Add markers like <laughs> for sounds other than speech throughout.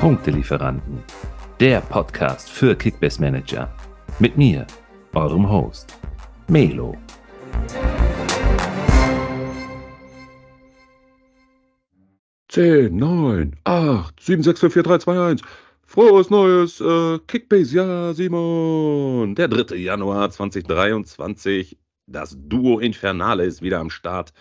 Punktelieferanten, der Podcast für Kickbase Manager. Mit mir, eurem Host, Melo. Zehn, neun, acht, sieben, sechs, fünf, vier, drei, zwei, eins. Frohes neues äh, Kickbase, ja, Simon. Der 3. Januar 2023. Das Duo Infernale ist wieder am Start.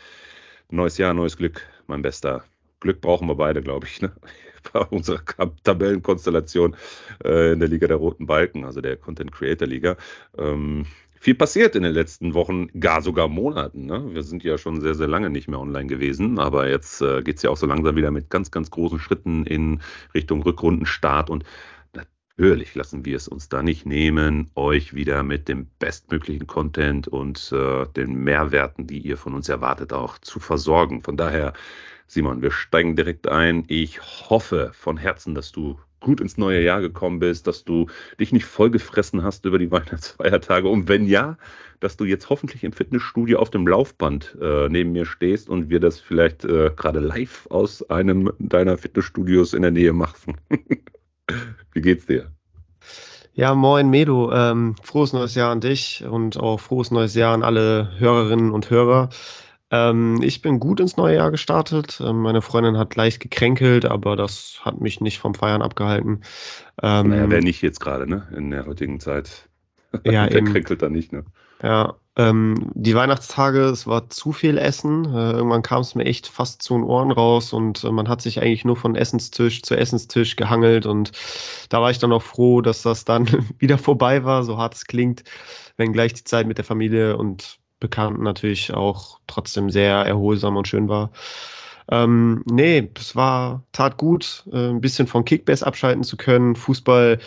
Neues Jahr, neues Glück, mein Bester. Glück brauchen wir beide, glaube ich. Ne? <laughs> Bei unserer Tabellenkonstellation äh, in der Liga der Roten Balken, also der Content Creator Liga. Ähm, viel passiert in den letzten Wochen, gar sogar Monaten. Ne? Wir sind ja schon sehr, sehr lange nicht mehr online gewesen, aber jetzt äh, geht es ja auch so langsam wieder mit ganz, ganz großen Schritten in Richtung Rückrundenstart und natürlich lassen wir es uns da nicht nehmen, euch wieder mit dem bestmöglichen Content und äh, den Mehrwerten, die ihr von uns erwartet, auch zu versorgen. Von daher, Simon, wir steigen direkt ein. Ich hoffe von Herzen, dass du gut ins neue Jahr gekommen bist, dass du dich nicht vollgefressen hast über die <laughs> Weihnachtsfeiertage und wenn ja, dass du jetzt hoffentlich im Fitnessstudio auf dem Laufband äh, neben mir stehst und wir das vielleicht äh, gerade live aus einem deiner Fitnessstudios in der Nähe machen. <laughs> Wie geht's dir? Ja, moin Medo, ähm, frohes neues Jahr an dich und auch frohes neues Jahr an alle Hörerinnen und Hörer. Ähm, ich bin gut ins neue Jahr gestartet. Ähm, meine Freundin hat leicht gekränkelt, aber das hat mich nicht vom Feiern abgehalten. Ähm, naja, wer nicht jetzt gerade, ne? In der heutigen Zeit. <laughs> Ja, der eben. kränkelt dann nicht, ne? Ja, ähm, die Weihnachtstage, es war zu viel Essen. Äh, irgendwann kam es mir echt fast zu den Ohren raus und äh, man hat sich eigentlich nur von Essenstisch zu Essenstisch gehangelt und da war ich dann auch froh, dass das dann <laughs> wieder vorbei war, so hart es klingt, wenn gleich die Zeit mit der Familie und Bekannten natürlich auch trotzdem sehr erholsam und schön war. Ähm, nee, es war tat gut, äh, ein bisschen von Kickbase abschalten zu können. Fußball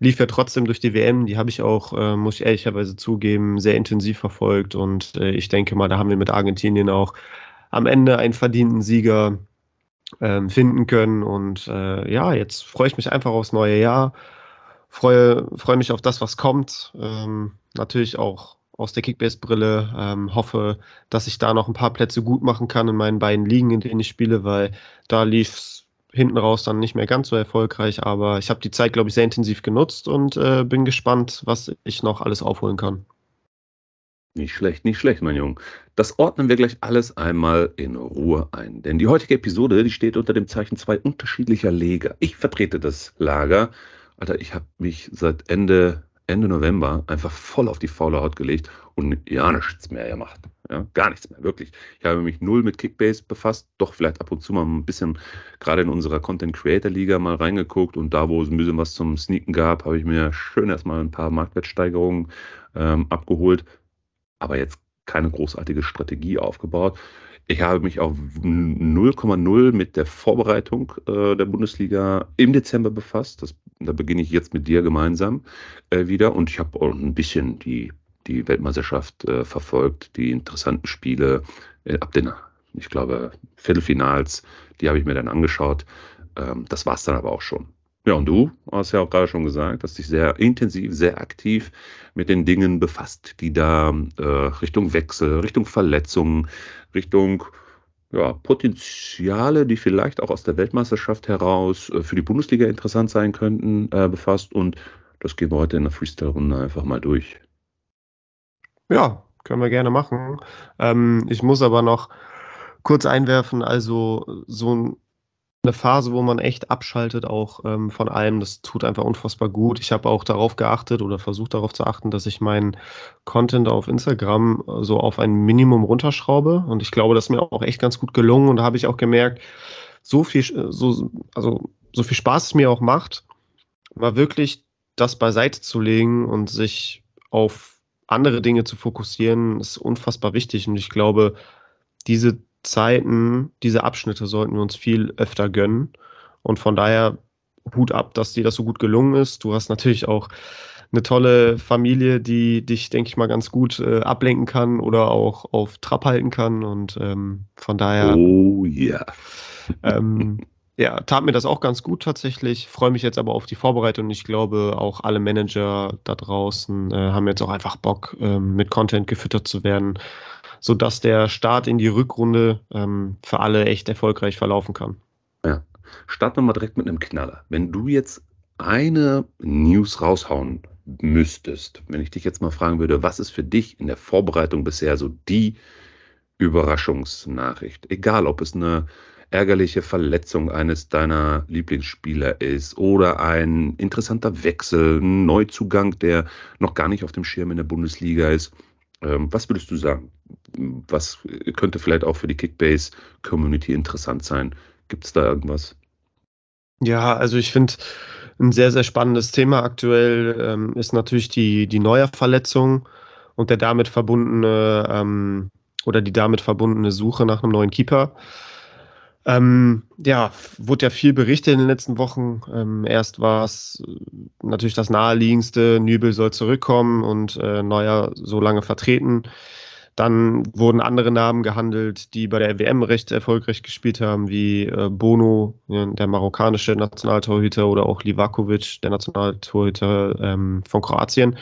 lief ja trotzdem durch die WM. Die habe ich auch, äh, muss ich ehrlicherweise zugeben, sehr intensiv verfolgt. Und äh, ich denke mal, da haben wir mit Argentinien auch am Ende einen verdienten Sieger ähm, finden können. Und äh, ja, jetzt freue ich mich einfach aufs neue Jahr. Freue, freue mich auf das, was kommt. Ähm, natürlich auch aus der Kickbase-Brille. Ähm, hoffe, dass ich da noch ein paar Plätze gut machen kann in meinen beiden Ligen, in denen ich spiele, weil da lief es hinten raus dann nicht mehr ganz so erfolgreich. Aber ich habe die Zeit, glaube ich, sehr intensiv genutzt und äh, bin gespannt, was ich noch alles aufholen kann. Nicht schlecht, nicht schlecht, mein Junge. Das ordnen wir gleich alles einmal in Ruhe ein. Denn die heutige Episode, die steht unter dem Zeichen zwei unterschiedlicher Lager. Ich vertrete das Lager. Alter, ich habe mich seit Ende Ende November einfach voll auf die faule Haut gelegt und ja nichts mehr gemacht. Ja, gar nichts mehr, wirklich. Ich habe mich null mit Kickbase befasst, doch vielleicht ab und zu mal ein bisschen gerade in unserer Content Creator Liga mal reingeguckt und da, wo es ein bisschen was zum Sneaken gab, habe ich mir schön erstmal ein paar Marktwertsteigerungen ähm, abgeholt, aber jetzt keine großartige Strategie aufgebaut. Ich habe mich auf 0,0 mit der Vorbereitung äh, der Bundesliga im Dezember befasst. Das, da beginne ich jetzt mit dir gemeinsam äh, wieder. Und ich habe auch ein bisschen die, die Weltmeisterschaft äh, verfolgt, die interessanten Spiele äh, ab den, ich glaube, Viertelfinals, die habe ich mir dann angeschaut. Ähm, das war es dann aber auch schon. Ja, und du hast ja auch gerade schon gesagt, dass dich sehr intensiv, sehr aktiv mit den Dingen befasst, die da äh, Richtung Wechsel, Richtung Verletzungen, Richtung ja, Potenziale, die vielleicht auch aus der Weltmeisterschaft heraus äh, für die Bundesliga interessant sein könnten, äh, befasst. Und das gehen wir heute in der Freestyle-Runde einfach mal durch. Ja, können wir gerne machen. Ähm, ich muss aber noch kurz einwerfen, also so ein eine Phase, wo man echt abschaltet, auch ähm, von allem. Das tut einfach unfassbar gut. Ich habe auch darauf geachtet oder versucht darauf zu achten, dass ich meinen Content auf Instagram äh, so auf ein Minimum runterschraube. Und ich glaube, das ist mir auch echt ganz gut gelungen. Und da habe ich auch gemerkt, so viel, äh, so, also, so viel Spaß es mir auch macht, mal wirklich das beiseite zu legen und sich auf andere Dinge zu fokussieren, ist unfassbar wichtig. Und ich glaube, diese Zeiten, diese Abschnitte sollten wir uns viel öfter gönnen. Und von daher Hut ab, dass dir das so gut gelungen ist. Du hast natürlich auch eine tolle Familie, die dich, denke ich mal, ganz gut äh, ablenken kann oder auch auf Trab halten kann. Und ähm, von daher. Oh ja. Yeah. ähm, ja, tat mir das auch ganz gut tatsächlich. Freue mich jetzt aber auf die Vorbereitung. Ich glaube, auch alle Manager da draußen äh, haben jetzt auch einfach Bock, ähm, mit Content gefüttert zu werden sodass der Start in die Rückrunde ähm, für alle echt erfolgreich verlaufen kann. Ja. starten wir mal direkt mit einem Knaller. Wenn du jetzt eine News raushauen müsstest, wenn ich dich jetzt mal fragen würde, was ist für dich in der Vorbereitung bisher so die Überraschungsnachricht? Egal, ob es eine ärgerliche Verletzung eines deiner Lieblingsspieler ist oder ein interessanter Wechsel, ein Neuzugang, der noch gar nicht auf dem Schirm in der Bundesliga ist. Ähm, was würdest du sagen? Was könnte vielleicht auch für die Kickbase-Community interessant sein? Gibt es da irgendwas? Ja, also ich finde, ein sehr, sehr spannendes Thema aktuell ähm, ist natürlich die, die Neuer-Verletzung und der damit verbundene ähm, oder die damit verbundene Suche nach einem neuen Keeper. Ähm, ja, wurde ja viel berichtet in den letzten Wochen. Ähm, erst war es äh, natürlich das naheliegendste, Nübel soll zurückkommen und äh, Neuer so lange vertreten. Dann wurden andere Namen gehandelt, die bei der WM recht erfolgreich gespielt haben, wie äh, Bono, der marokkanische Nationaltorhüter, oder auch Livakovic, der Nationaltorhüter ähm, von Kroatien.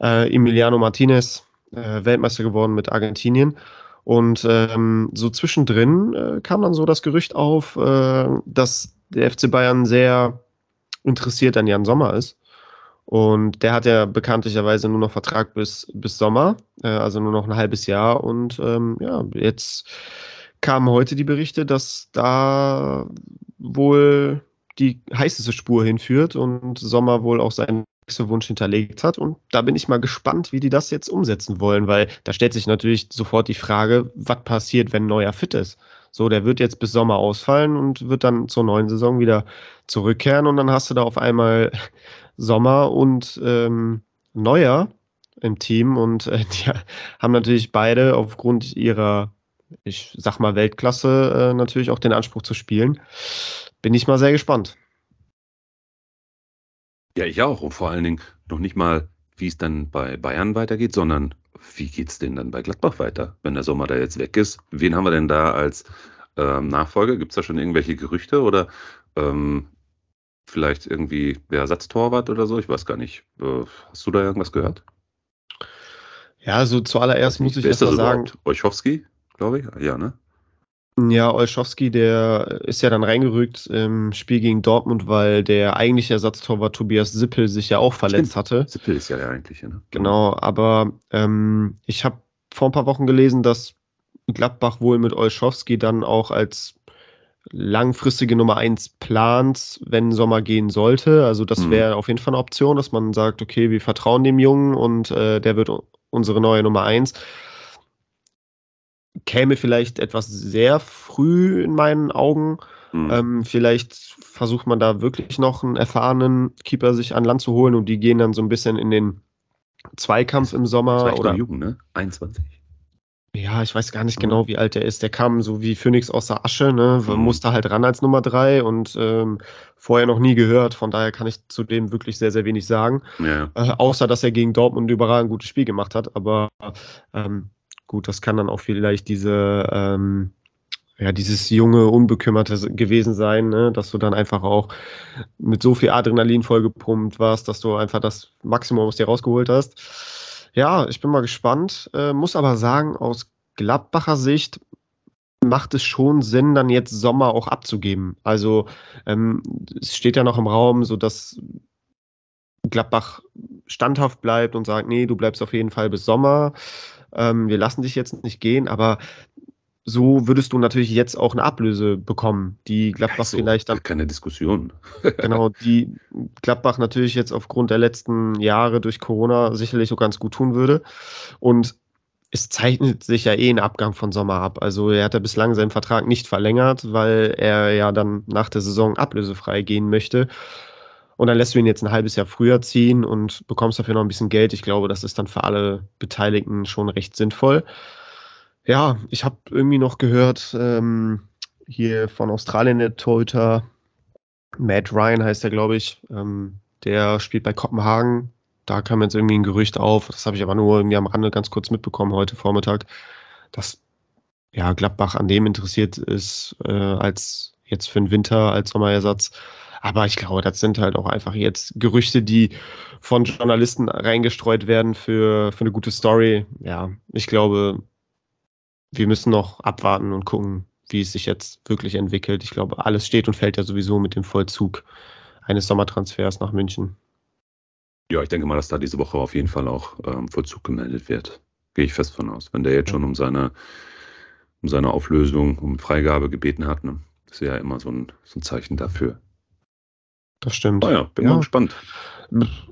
Äh, Emiliano Martinez, äh, Weltmeister geworden mit Argentinien. Und ähm, so zwischendrin äh, kam dann so das Gerücht auf, äh, dass der FC Bayern sehr interessiert an Jan Sommer ist. Und der hat ja bekanntlicherweise nur noch Vertrag bis, bis Sommer, äh, also nur noch ein halbes Jahr. Und ähm, ja, jetzt kamen heute die Berichte, dass da wohl die heißeste Spur hinführt und Sommer wohl auch seinen Wunsch hinterlegt hat. Und da bin ich mal gespannt, wie die das jetzt umsetzen wollen, weil da stellt sich natürlich sofort die Frage, was passiert, wenn Neuer fit ist. So, der wird jetzt bis Sommer ausfallen und wird dann zur neuen Saison wieder zurückkehren und dann hast du da auf einmal <laughs> Sommer und ähm, Neuer im Team und äh, <laughs> die haben natürlich beide aufgrund ihrer, ich sag mal, Weltklasse äh, natürlich auch den Anspruch zu spielen. Bin ich mal sehr gespannt. Ja, ich auch. Und vor allen Dingen noch nicht mal, wie es dann bei Bayern weitergeht, sondern wie geht es denn dann bei Gladbach weiter, wenn der Sommer da jetzt weg ist? Wen haben wir denn da als ähm, Nachfolger? Gibt es da schon irgendwelche Gerüchte oder ähm, vielleicht irgendwie der Ersatztorwart oder so? Ich weiß gar nicht. Äh, hast du da irgendwas gehört? Ja, also zuallererst muss ich erst mal sagen. Olschowski, glaube ich. Ja, ne? Ja, Olschowski, der ist ja dann reingerückt im Spiel gegen Dortmund, weil der eigentliche Ersatztorwart Tobias Sippel sich ja auch verletzt Stimmt. hatte. Sippel ist ja der eigentliche, ne? Genau, aber ähm, ich habe vor ein paar Wochen gelesen, dass Gladbach wohl mit Olschowski dann auch als langfristige Nummer eins plant, wenn Sommer gehen sollte. Also das mhm. wäre auf jeden Fall eine Option, dass man sagt, okay, wir vertrauen dem Jungen und äh, der wird unsere neue Nummer eins käme vielleicht etwas sehr früh in meinen Augen. Mhm. Ähm, vielleicht versucht man da wirklich noch einen erfahrenen Keeper sich an Land zu holen und die gehen dann so ein bisschen in den Zweikampf im Sommer. oder Jugend, ne? 21. Ja, ich weiß gar nicht genau, wie alt er ist. Der kam so wie Phoenix aus der Asche, ne? Mhm. Musste halt ran als Nummer drei und ähm, vorher noch nie gehört. Von daher kann ich zu dem wirklich sehr, sehr wenig sagen. Ja. Äh, außer, dass er gegen Dortmund überall ein gutes Spiel gemacht hat. Aber ähm, Gut, das kann dann auch vielleicht diese, ähm, ja, dieses junge, unbekümmerte gewesen sein, ne? dass du dann einfach auch mit so viel Adrenalin vollgepumpt warst, dass du einfach das Maximum aus dir rausgeholt hast. Ja, ich bin mal gespannt, äh, muss aber sagen, aus Gladbacher Sicht macht es schon Sinn, dann jetzt Sommer auch abzugeben. Also ähm, es steht ja noch im Raum, so dass Gladbach standhaft bleibt und sagt, nee, du bleibst auf jeden Fall bis Sommer ähm, wir lassen dich jetzt nicht gehen, aber so würdest du natürlich jetzt auch eine Ablöse bekommen, die Gladbach also, vielleicht dann. Keine Diskussion. <laughs> genau, die Gladbach natürlich jetzt aufgrund der letzten Jahre durch Corona sicherlich so ganz gut tun würde. Und es zeichnet sich ja eh ein Abgang von Sommer ab. Also er hat ja bislang seinen Vertrag nicht verlängert, weil er ja dann nach der Saison ablösefrei gehen möchte. Und dann lässt du ihn jetzt ein halbes Jahr früher ziehen und bekommst dafür noch ein bisschen Geld. Ich glaube, das ist dann für alle Beteiligten schon recht sinnvoll. Ja, ich habe irgendwie noch gehört, ähm, hier von Australien der Torhüter, Matt Ryan heißt er, glaube ich, ähm, der spielt bei Kopenhagen. Da kam jetzt irgendwie ein Gerücht auf, das habe ich aber nur irgendwie am Rande ganz kurz mitbekommen heute Vormittag, dass ja, Gladbach an dem interessiert ist, äh, als jetzt für den Winter als Sommerersatz. Aber ich glaube, das sind halt auch einfach jetzt Gerüchte, die von Journalisten reingestreut werden für, für eine gute Story. Ja, ich glaube, wir müssen noch abwarten und gucken, wie es sich jetzt wirklich entwickelt. Ich glaube, alles steht und fällt ja sowieso mit dem Vollzug eines Sommertransfers nach München. Ja, ich denke mal, dass da diese Woche auf jeden Fall auch ähm, Vollzug gemeldet wird. Gehe ich fest von aus. Wenn der jetzt schon um seine, um seine Auflösung, um Freigabe gebeten hat, ne? das ist ja immer so ein, so ein Zeichen dafür. Das stimmt. Naja, bin ja. mal gespannt.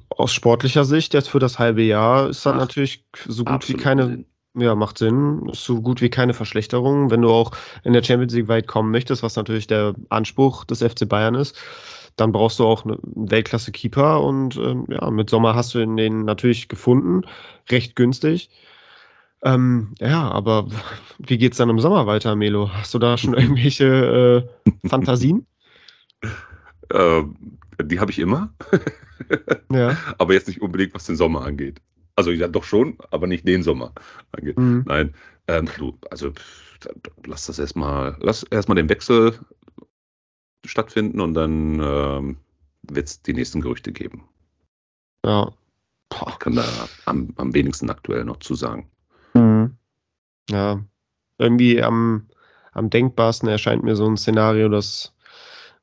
Aus sportlicher Sicht, jetzt für das halbe Jahr, ist das Ach, natürlich so gut wie keine. Sinn. Ja, macht Sinn. Ist so gut wie keine Verschlechterung. Wenn du auch in der Champions League weit kommen möchtest, was natürlich der Anspruch des FC Bayern ist, dann brauchst du auch einen Weltklasse-Keeper und ähm, ja, mit Sommer hast du den natürlich gefunden, recht günstig. Ähm, ja, aber <laughs> wie geht's dann im Sommer weiter, Melo? Hast du da schon <laughs> irgendwelche äh, Fantasien? Ähm, die habe ich immer. <laughs> ja. Aber jetzt nicht unbedingt, was den Sommer angeht. Also ja, doch schon, aber nicht den Sommer angeht. Mhm. Nein, ähm, du, also lass das erstmal, lass erstmal den Wechsel stattfinden und dann ähm, wird es die nächsten Gerüchte geben. Ja. Boah. Ich kann da am, am wenigsten aktuell noch zu sagen. Mhm. Ja. Irgendwie am, am denkbarsten erscheint mir so ein Szenario, dass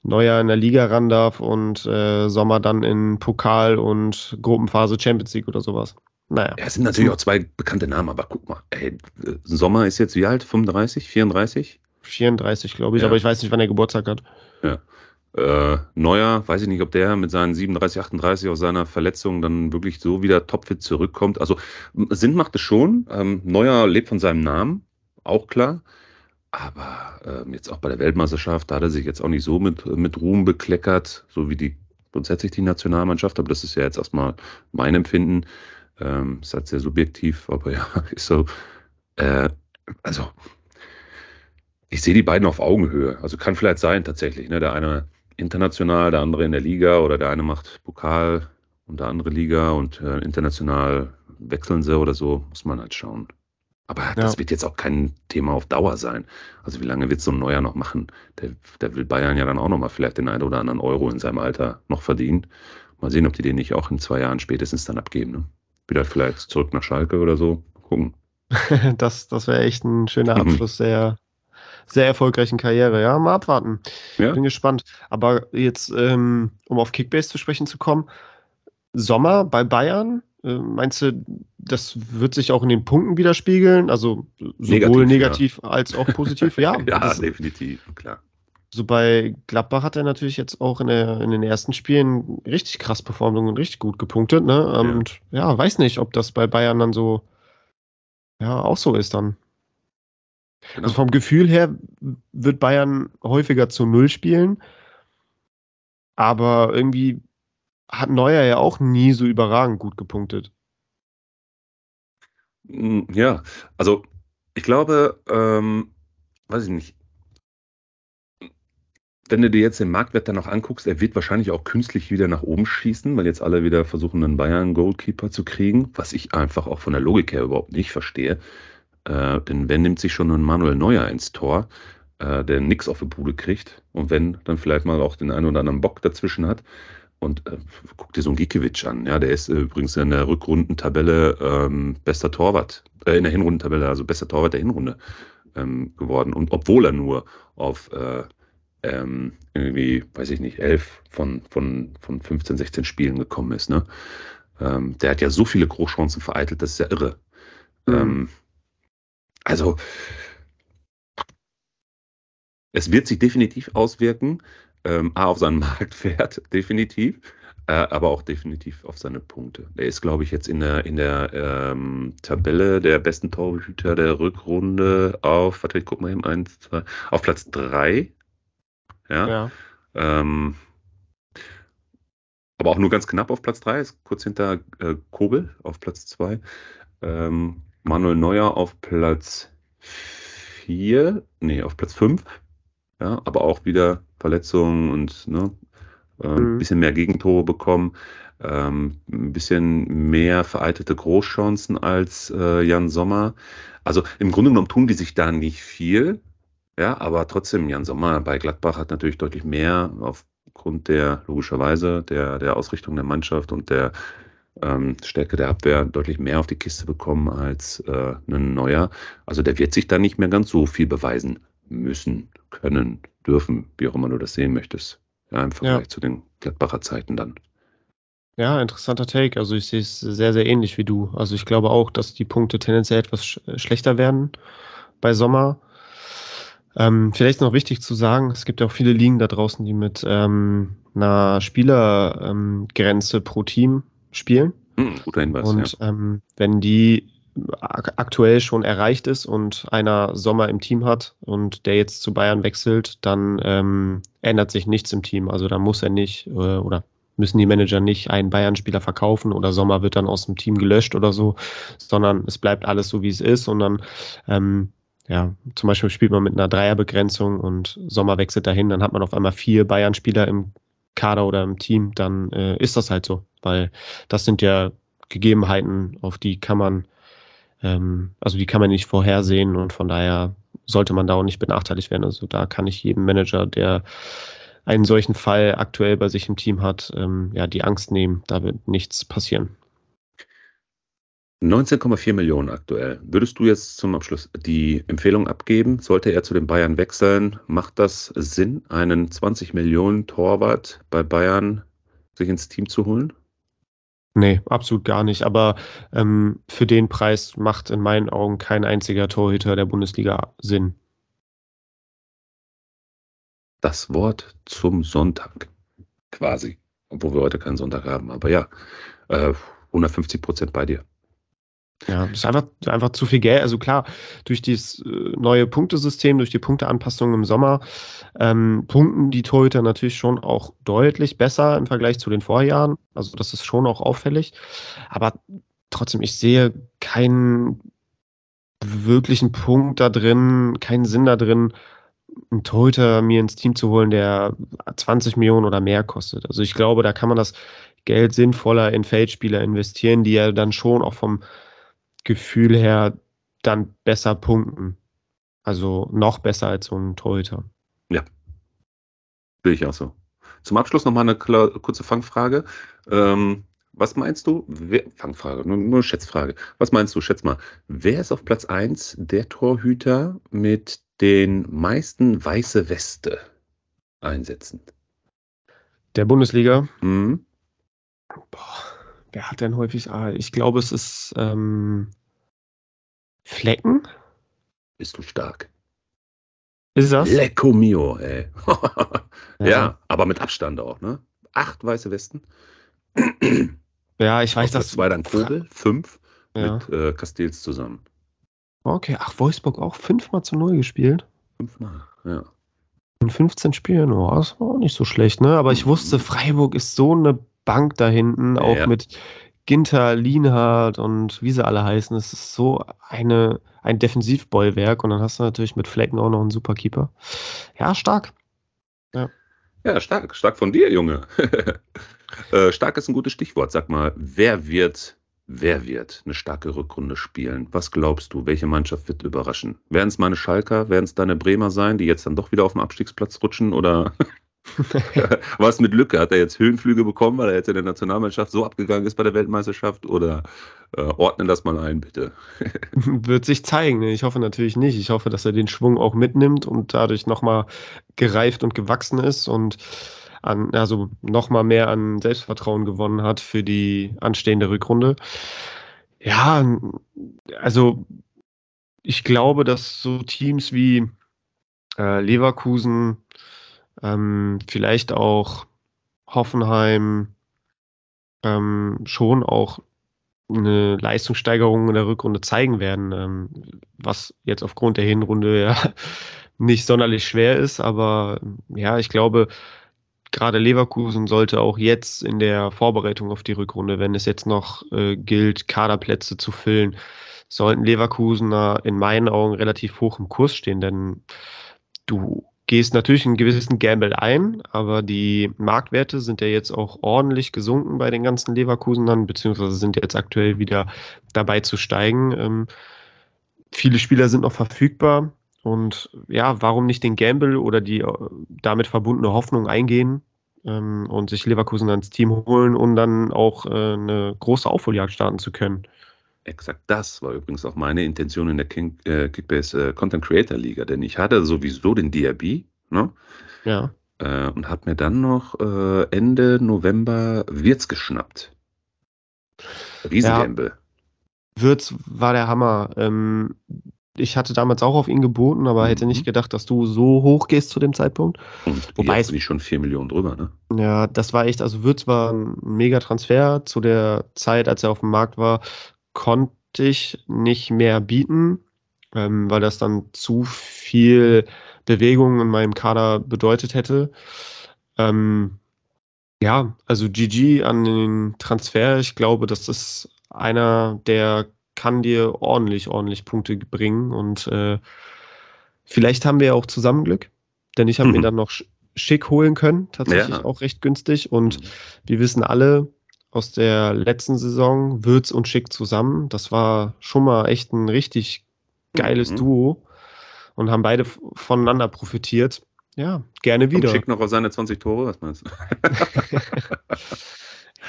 Neuer in der Liga ran darf und äh, Sommer dann in Pokal und Gruppenphase Champions League oder sowas. Naja. Ja, es sind natürlich auch zwei bekannte Namen, aber guck mal, ey, Sommer ist jetzt wie alt? 35, 34? 34, glaube ich, ja. aber ich weiß nicht, wann er Geburtstag hat. Ja. Äh, Neuer, weiß ich nicht, ob der mit seinen 37, 38 aus seiner Verletzung dann wirklich so wieder topfit zurückkommt. Also Sinn macht es schon. Ähm, Neuer lebt von seinem Namen, auch klar. Aber ähm, jetzt auch bei der Weltmeisterschaft, da hat er sich jetzt auch nicht so mit, mit Ruhm bekleckert, so wie die grundsätzlich die Nationalmannschaft. Aber das ist ja jetzt erstmal mein Empfinden. Ähm, ist halt sehr subjektiv, aber <laughs> ja, ist so. Äh, also, ich sehe die beiden auf Augenhöhe. Also kann vielleicht sein tatsächlich. Ne? Der eine international, der andere in der Liga oder der eine macht Pokal und der andere Liga und äh, international wechseln sie oder so, muss man halt schauen. Aber ja. das wird jetzt auch kein Thema auf Dauer sein. Also wie lange wird so ein Neuer noch machen? Der, der will Bayern ja dann auch noch mal vielleicht den einen oder anderen Euro in seinem Alter noch verdienen. Mal sehen, ob die den nicht auch in zwei Jahren spätestens dann abgeben. Ne? Wieder vielleicht zurück nach Schalke oder so. Gucken. <laughs> das das wäre echt ein schöner Abschluss der sehr erfolgreichen Karriere. Ja, mal abwarten. Ja. Bin gespannt. Aber jetzt, ähm, um auf Kickbase zu sprechen zu kommen, Sommer bei Bayern, meinst du, das wird sich auch in den Punkten widerspiegeln? Also sowohl negativ, negativ ja. als auch positiv? ja, <laughs> ja das, definitiv, klar. So bei Gladbach hat er natürlich jetzt auch in, der, in den ersten Spielen richtig krass performt und richtig gut gepunktet. Ne? Und ja. ja, weiß nicht, ob das bei Bayern dann so ja auch so ist dann. Genau. Also vom Gefühl her wird Bayern häufiger zu Null spielen. Aber irgendwie hat Neuer ja auch nie so überragend gut gepunktet. Hm, ja, also ich glaube, ähm, weiß ich nicht, wenn du dir jetzt den Marktwert dann noch anguckst, er wird wahrscheinlich auch künstlich wieder nach oben schießen, weil jetzt alle wieder versuchen, einen Bayern-Goalkeeper zu kriegen, was ich einfach auch von der Logik her überhaupt nicht verstehe. Äh, denn wenn nimmt sich schon ein Manuel Neuer ins Tor, äh, der nichts auf die Bude kriegt und wenn, dann vielleicht mal auch den einen oder anderen Bock dazwischen hat. Und äh, guck dir so einen Gikiewicz an. Ja, der ist äh, übrigens in der Rückrundentabelle ähm, bester Torwart, äh, in der Hinrundentabelle, also bester Torwart der Hinrunde ähm, geworden. Und obwohl er nur auf äh, ähm, irgendwie, weiß ich nicht, elf von, von, von 15, 16 Spielen gekommen ist. Ne? Ähm, der hat ja so viele Großchancen vereitelt, das ist ja irre. Mhm. Ähm, also, es wird sich definitiv auswirken ähm, A, auf seinen <laughs> Marktwert, definitiv, äh, aber auch definitiv auf seine Punkte. Er ist, glaube ich, jetzt in der, in der ähm, Tabelle der besten Torhüter der Rückrunde auf, warte, ich guck mal eben, eins, zwei, auf Platz drei. Ja. ja. Ähm, aber auch nur ganz knapp auf Platz drei, ist kurz hinter äh, Kobel auf Platz zwei. Ähm, Manuel Neuer auf Platz vier, nee, auf Platz fünf ja, aber auch wieder Verletzungen und ne, äh, mhm. ein bisschen mehr Gegentore bekommen, ähm, ein bisschen mehr vereitelte Großchancen als äh, Jan Sommer. Also im Grunde genommen tun die sich da nicht viel, ja, aber trotzdem, Jan Sommer bei Gladbach hat natürlich deutlich mehr aufgrund der, logischerweise, der, der Ausrichtung der Mannschaft und der ähm, Stärke der Abwehr deutlich mehr auf die Kiste bekommen als äh, ein Neuer. Also der wird sich da nicht mehr ganz so viel beweisen müssen, können, dürfen, wie auch immer du das sehen möchtest. Ja, im Vergleich ja. zu den Gladbacher Zeiten dann. Ja, interessanter Take. Also ich sehe es sehr, sehr ähnlich wie du. Also ich glaube auch, dass die Punkte tendenziell etwas sch schlechter werden bei Sommer. Ähm, vielleicht noch wichtig zu sagen, es gibt ja auch viele Ligen da draußen, die mit ähm, einer Spielergrenze ähm, pro Team spielen. Hm, guter Hinweis. Und ja. ähm, wenn die aktuell schon erreicht ist und einer Sommer im Team hat und der jetzt zu Bayern wechselt, dann ähm, ändert sich nichts im Team. Also da muss er nicht äh, oder müssen die Manager nicht einen Bayern-Spieler verkaufen oder Sommer wird dann aus dem Team gelöscht oder so, sondern es bleibt alles so, wie es ist und dann ähm, ja, zum Beispiel spielt man mit einer Dreierbegrenzung und Sommer wechselt dahin, dann hat man auf einmal vier Bayern-Spieler im Kader oder im Team, dann äh, ist das halt so, weil das sind ja Gegebenheiten, auf die kann man, ähm, also die kann man nicht vorhersehen und von daher sollte man da auch nicht benachteiligt werden. Also da kann ich jedem Manager, der einen solchen Fall aktuell bei sich im Team hat, ähm, ja, die Angst nehmen, da wird nichts passieren. 19,4 Millionen aktuell. Würdest du jetzt zum Abschluss die Empfehlung abgeben? Sollte er zu den Bayern wechseln? Macht das Sinn, einen 20 Millionen Torwart bei Bayern sich ins Team zu holen? Nee, absolut gar nicht. Aber ähm, für den Preis macht in meinen Augen kein einziger Torhüter der Bundesliga Sinn. Das Wort zum Sonntag. Quasi. Obwohl wir heute keinen Sonntag haben. Aber ja, äh, 150 Prozent bei dir. Ja, das ist einfach, einfach zu viel Geld. Also klar, durch dieses äh, neue Punktesystem, durch die Punkteanpassung im Sommer, ähm, punkten die Torhüter natürlich schon auch deutlich besser im Vergleich zu den Vorjahren. Also das ist schon auch auffällig. Aber trotzdem, ich sehe keinen wirklichen Punkt da drin, keinen Sinn da drin, einen Torhüter mir ins Team zu holen, der 20 Millionen oder mehr kostet. Also ich glaube, da kann man das Geld sinnvoller in Feldspieler investieren, die ja dann schon auch vom Gefühl her dann besser punkten. Also noch besser als so ein Torhüter. Ja. Sehe ich auch so. Zum Abschluss nochmal eine kurze Fangfrage. Ähm, was meinst du? Wer, Fangfrage, nur, nur Schätzfrage. Was meinst du? Schätz mal. Wer ist auf Platz 1 der Torhüter mit den meisten weiße Weste einsetzen? Der Bundesliga? Mhm. Boah. Wer hat denn häufig A? Ich glaube, es ist ähm, Flecken. Bist du stark? Ist das? Lecco mio, ey. <laughs> ja. ja. aber mit Abstand auch, ne? Acht weiße Westen. ja, ich weiß das. Zwei dann Kobel, fünf ja. mit äh, Castells zusammen. Okay, ach, Wolfsburg auch fünfmal zu null gespielt. Fünfmal, ja. In 15 Spielen, oh, das war auch nicht so schlecht, ne? Aber ich wusste, Freiburg ist so eine Bank da hinten, auch ja. mit Ginter, Lienhardt und wie sie alle heißen. Es ist so eine, ein Defensivbollwerk und dann hast du natürlich mit Flecken auch noch einen Superkeeper. Ja, stark. Ja. Ja, stark. Stark von dir, Junge. <laughs> äh, stark ist ein gutes Stichwort. Sag mal, wer wird, wer wird eine starke Rückrunde spielen? Was glaubst du? Welche Mannschaft wird überraschen? Werden es meine Schalker? Werden es deine Bremer sein, die jetzt dann doch wieder auf dem Abstiegsplatz rutschen? Oder <laughs> <laughs> Was mit Lücke? Hat er jetzt Höhenflüge bekommen, weil er jetzt in der Nationalmannschaft so abgegangen ist bei der Weltmeisterschaft? Oder äh, ordnen das mal ein, bitte? <laughs> Wird sich zeigen. Ich hoffe natürlich nicht. Ich hoffe, dass er den Schwung auch mitnimmt und dadurch nochmal gereift und gewachsen ist und an, also nochmal mehr an Selbstvertrauen gewonnen hat für die anstehende Rückrunde. Ja, also ich glaube, dass so Teams wie äh, Leverkusen, ähm, vielleicht auch Hoffenheim ähm, schon auch eine Leistungssteigerung in der Rückrunde zeigen werden, ähm, was jetzt aufgrund der Hinrunde ja <laughs> nicht sonderlich schwer ist, aber ja, ich glaube, gerade Leverkusen sollte auch jetzt in der Vorbereitung auf die Rückrunde, wenn es jetzt noch äh, gilt, Kaderplätze zu füllen, sollten Leverkusener in meinen Augen relativ hoch im Kurs stehen, denn du gehst natürlich einen gewissen Gamble ein, aber die Marktwerte sind ja jetzt auch ordentlich gesunken bei den ganzen Leverkusenern, beziehungsweise sind jetzt aktuell wieder dabei zu steigen. Ähm, viele Spieler sind noch verfügbar und ja, warum nicht den Gamble oder die äh, damit verbundene Hoffnung eingehen ähm, und sich Leverkusen ans Team holen, um dann auch äh, eine große Aufholjagd starten zu können. Exakt das war übrigens auch meine Intention in der King, äh, Kickbase äh, Content Creator Liga, denn ich hatte sowieso den DRB, ne? Ja. Äh, und habe mir dann noch äh, Ende November Wirtz geschnappt. Riesengamble. Ja, Wirtz war der Hammer. Ähm, ich hatte damals auch auf ihn geboten, aber mhm. hätte nicht gedacht, dass du so hoch gehst zu dem Zeitpunkt. Und Wobei jetzt bin ich schon 4 Millionen drüber, ne? Ja, das war echt, also Wirtz war ein mega Transfer. Zu der Zeit, als er auf dem Markt war, konnte ich nicht mehr bieten, ähm, weil das dann zu viel Bewegung in meinem Kader bedeutet hätte. Ähm, ja, also GG an den Transfer. Ich glaube, das ist einer, der kann dir ordentlich, ordentlich Punkte bringen. Und äh, vielleicht haben wir ja auch zusammen Glück, denn ich habe mhm. mir dann noch schick holen können, tatsächlich ja. auch recht günstig. Und mhm. wir wissen alle aus der letzten Saison, Würz und Schick zusammen. Das war schon mal echt ein richtig geiles mhm. Duo und haben beide voneinander profitiert. Ja, gerne wieder. Und Schick noch seine 20 Tore, was meinst du? <laughs>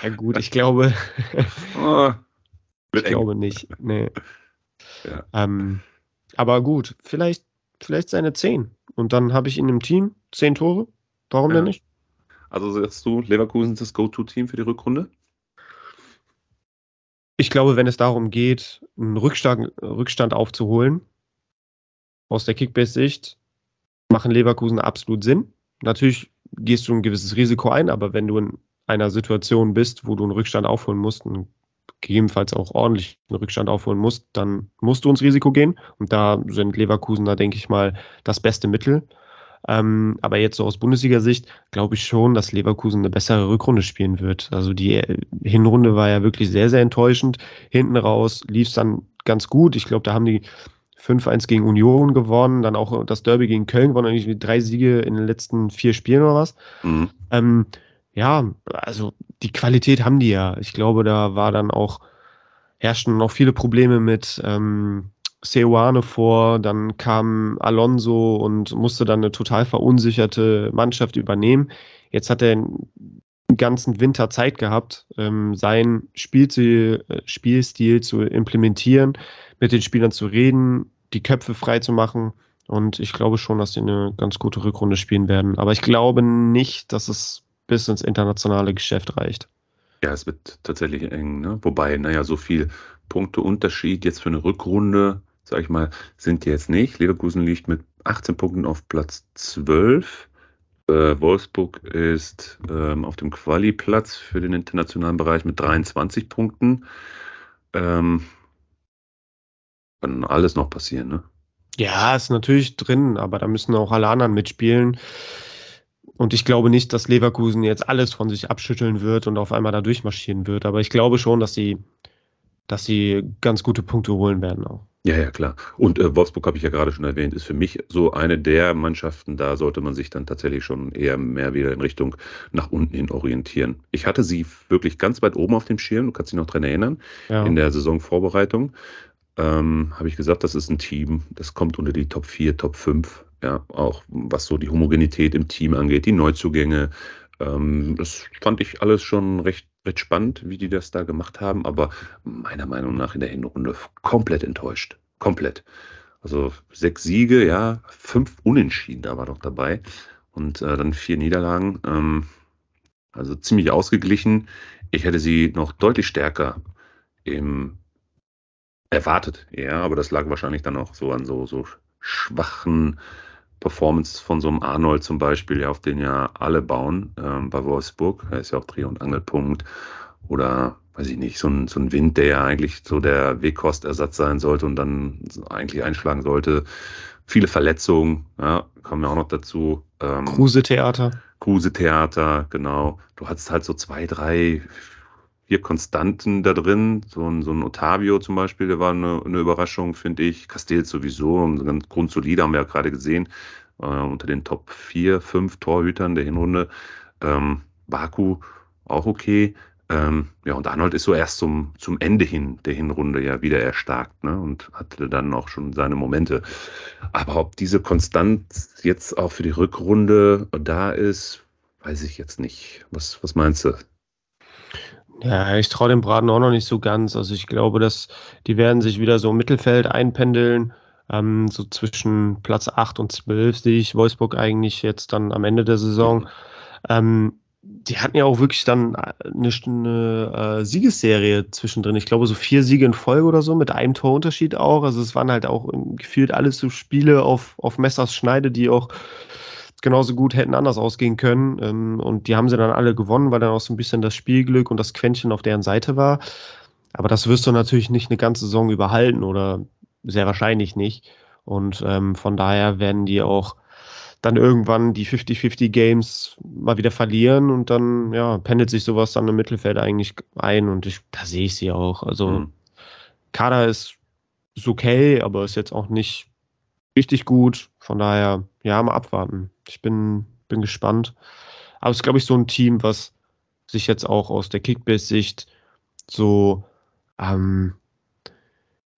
ja gut, ich glaube, <laughs> oh. Ich glaube nicht. Nee. <laughs> Ja. Ähm, aber gut, vielleicht, vielleicht seine 10. Und dann habe ich ihn im Team 10 Tore. Warum ja. denn nicht? Also sagst du, Leverkusen ist das Go-To-Team für die Rückrunde? Ich glaube, wenn es darum geht, einen Rückstand, Rückstand aufzuholen, aus der Kickbase-Sicht, machen Leverkusen absolut Sinn. Natürlich gehst du ein gewisses Risiko ein, aber wenn du in einer Situation bist, wo du einen Rückstand aufholen musst, einen gegebenenfalls auch ordentlich einen Rückstand aufholen musst, dann musst du ins Risiko gehen. Und da sind Leverkusen da, denke ich mal, das beste Mittel. Ähm, aber jetzt so aus Bundesliga-Sicht glaube ich schon, dass Leverkusen eine bessere Rückrunde spielen wird. Also die äh, Hinrunde war ja wirklich sehr, sehr enttäuschend. Hinten raus lief es dann ganz gut. Ich glaube, da haben die 5-1 gegen Union gewonnen, dann auch das Derby gegen Köln gewonnen, eigentlich drei Siege in den letzten vier Spielen oder was. Mhm. Ähm, ja, also die Qualität haben die ja. Ich glaube, da war dann auch, herrschten noch viele Probleme mit ähm, Seoane vor, dann kam Alonso und musste dann eine total verunsicherte Mannschaft übernehmen. Jetzt hat er den ganzen Winter Zeit gehabt, ähm, seinen Spielstil, äh, Spielstil zu implementieren, mit den Spielern zu reden, die Köpfe frei zu machen. Und ich glaube schon, dass sie eine ganz gute Rückrunde spielen werden. Aber ich glaube nicht, dass es bis ins internationale Geschäft reicht. Ja, es wird tatsächlich eng. Ne? Wobei, naja, so viel Punkteunterschied jetzt für eine Rückrunde, sag ich mal, sind jetzt nicht. Leverkusen liegt mit 18 Punkten auf Platz 12. Äh, Wolfsburg ist ähm, auf dem Quali-Platz für den internationalen Bereich mit 23 Punkten. Ähm, kann alles noch passieren, ne? Ja, ist natürlich drin, aber da müssen auch alle anderen mitspielen. Und ich glaube nicht, dass Leverkusen jetzt alles von sich abschütteln wird und auf einmal da durchmarschieren wird. Aber ich glaube schon, dass sie, dass sie ganz gute Punkte holen werden auch. Ja, ja, klar. Und äh, Wolfsburg habe ich ja gerade schon erwähnt, ist für mich so eine der Mannschaften, da sollte man sich dann tatsächlich schon eher mehr wieder in Richtung nach unten hin orientieren. Ich hatte sie wirklich ganz weit oben auf dem Schirm, du kannst dich noch dran erinnern, ja. in der Saisonvorbereitung. Ähm, habe ich gesagt, das ist ein Team, das kommt unter die Top 4, Top 5 ja, auch was so die Homogenität im Team angeht, die Neuzugänge. Ähm, das fand ich alles schon recht, recht spannend, wie die das da gemacht haben, aber meiner Meinung nach in der Hinrunde komplett enttäuscht. Komplett. Also sechs Siege, ja, fünf Unentschieden, da war doch dabei. Und äh, dann vier Niederlagen. Ähm, also ziemlich ausgeglichen. Ich hätte sie noch deutlich stärker im erwartet, ja, aber das lag wahrscheinlich dann auch so an so, so schwachen Performance von so einem Arnold zum Beispiel, ja, auf den ja alle bauen ähm, bei Wolfsburg. Er ist ja auch Dreh- und Angelpunkt. Oder, weiß ich nicht, so ein, so ein Wind, der ja eigentlich so der Wegkostersatz sein sollte und dann eigentlich einschlagen sollte. Viele Verletzungen, ja, kommen ja auch noch dazu. Ähm, Kruse-Theater. Kruse-Theater, genau. Du hattest halt so zwei, drei, vier Konstanten da drin. So ein, so ein Otavio zum Beispiel, der war eine, eine Überraschung, finde ich. Castells sowieso, ganz grundsolide, haben wir ja gerade gesehen, äh, unter den Top 4, 5 Torhütern der Hinrunde. Ähm, Baku auch okay. Ähm, ja, und Arnold ist so erst zum, zum Ende hin der Hinrunde ja wieder erstarkt ne? und hatte dann auch schon seine Momente. Aber ob diese Konstanz jetzt auch für die Rückrunde da ist, weiß ich jetzt nicht. Was, was meinst du? Ja, ich traue dem Braten auch noch nicht so ganz. Also ich glaube, dass die werden sich wieder so im Mittelfeld einpendeln. Ähm, so zwischen Platz 8 und 12 sehe ich Wolfsburg eigentlich jetzt dann am Ende der Saison. Ähm, die hatten ja auch wirklich dann eine, eine äh, Siegesserie zwischendrin. Ich glaube, so vier Siege in Folge oder so, mit einem Torunterschied auch. Also es waren halt auch gefühlt alles so Spiele auf, auf Messers Schneide, die auch genauso gut hätten anders ausgehen können. Ähm, und die haben sie dann alle gewonnen, weil dann auch so ein bisschen das Spielglück und das Quäntchen auf deren Seite war. Aber das wirst du natürlich nicht eine ganze Saison überhalten oder sehr wahrscheinlich nicht. Und ähm, von daher werden die auch dann irgendwann die 50-50 Games mal wieder verlieren und dann ja, pendelt sich sowas dann im Mittelfeld eigentlich ein und ich, da sehe ich sie auch. Also mhm. Kader ist, ist okay, aber ist jetzt auch nicht richtig gut. Von daher, ja, mal abwarten. Ich bin, bin gespannt. Aber es ist, glaube ich, so ein Team, was sich jetzt auch aus der Kickbase-Sicht so, ähm,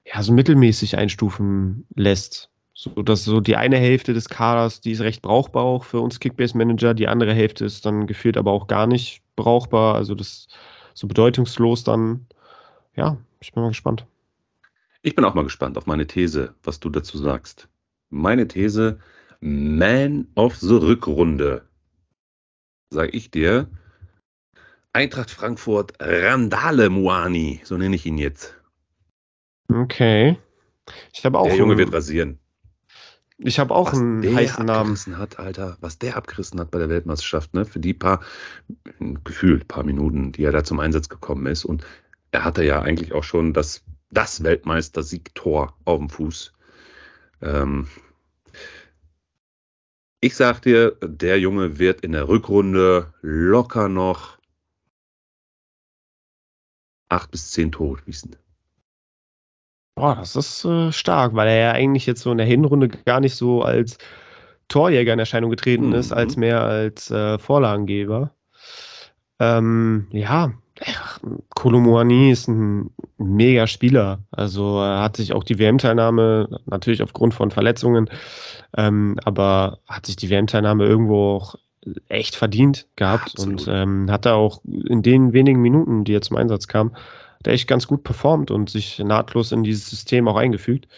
ja, so mittelmäßig einstufen lässt. So, dass so die eine Hälfte des Kaders, die ist recht brauchbar auch für uns Kickbase-Manager, die andere Hälfte ist dann gefühlt aber auch gar nicht brauchbar. Also das ist so bedeutungslos dann. Ja, ich bin mal gespannt. Ich bin auch mal gespannt auf meine These, was du dazu sagst. Meine These, Man of the Rückrunde. Sag ich dir, Eintracht Frankfurt Randale Moani, so nenne ich ihn jetzt. Okay. Ich habe auch. Der Junge wird rasieren. Ich habe auch was einen der heißen Namen. hat, Alter, was der abgerissen hat bei der Weltmeisterschaft, ne? Für die paar, gefühlt paar Minuten, die er da zum Einsatz gekommen ist. Und er hatte ja eigentlich auch schon das, das Weltmeister-Siegtor auf dem Fuß. Ähm, ich sag dir, der Junge wird in der Rückrunde locker noch acht bis zehn Tore schießen. Boah, das ist äh, stark, weil er ja eigentlich jetzt so in der Hinrunde gar nicht so als Torjäger in Erscheinung getreten mhm. ist, als mehr als äh, Vorlagengeber. Ähm, ja, Kolomouani ist ein mega Spieler. Also er hat sich auch die WM-Teilnahme, natürlich aufgrund von Verletzungen, ähm, aber hat sich die WM-Teilnahme irgendwo auch echt verdient gehabt Absolut. und ähm, hat da auch in den wenigen Minuten, die er zum Einsatz kam, der echt ganz gut performt und sich nahtlos in dieses System auch eingefügt.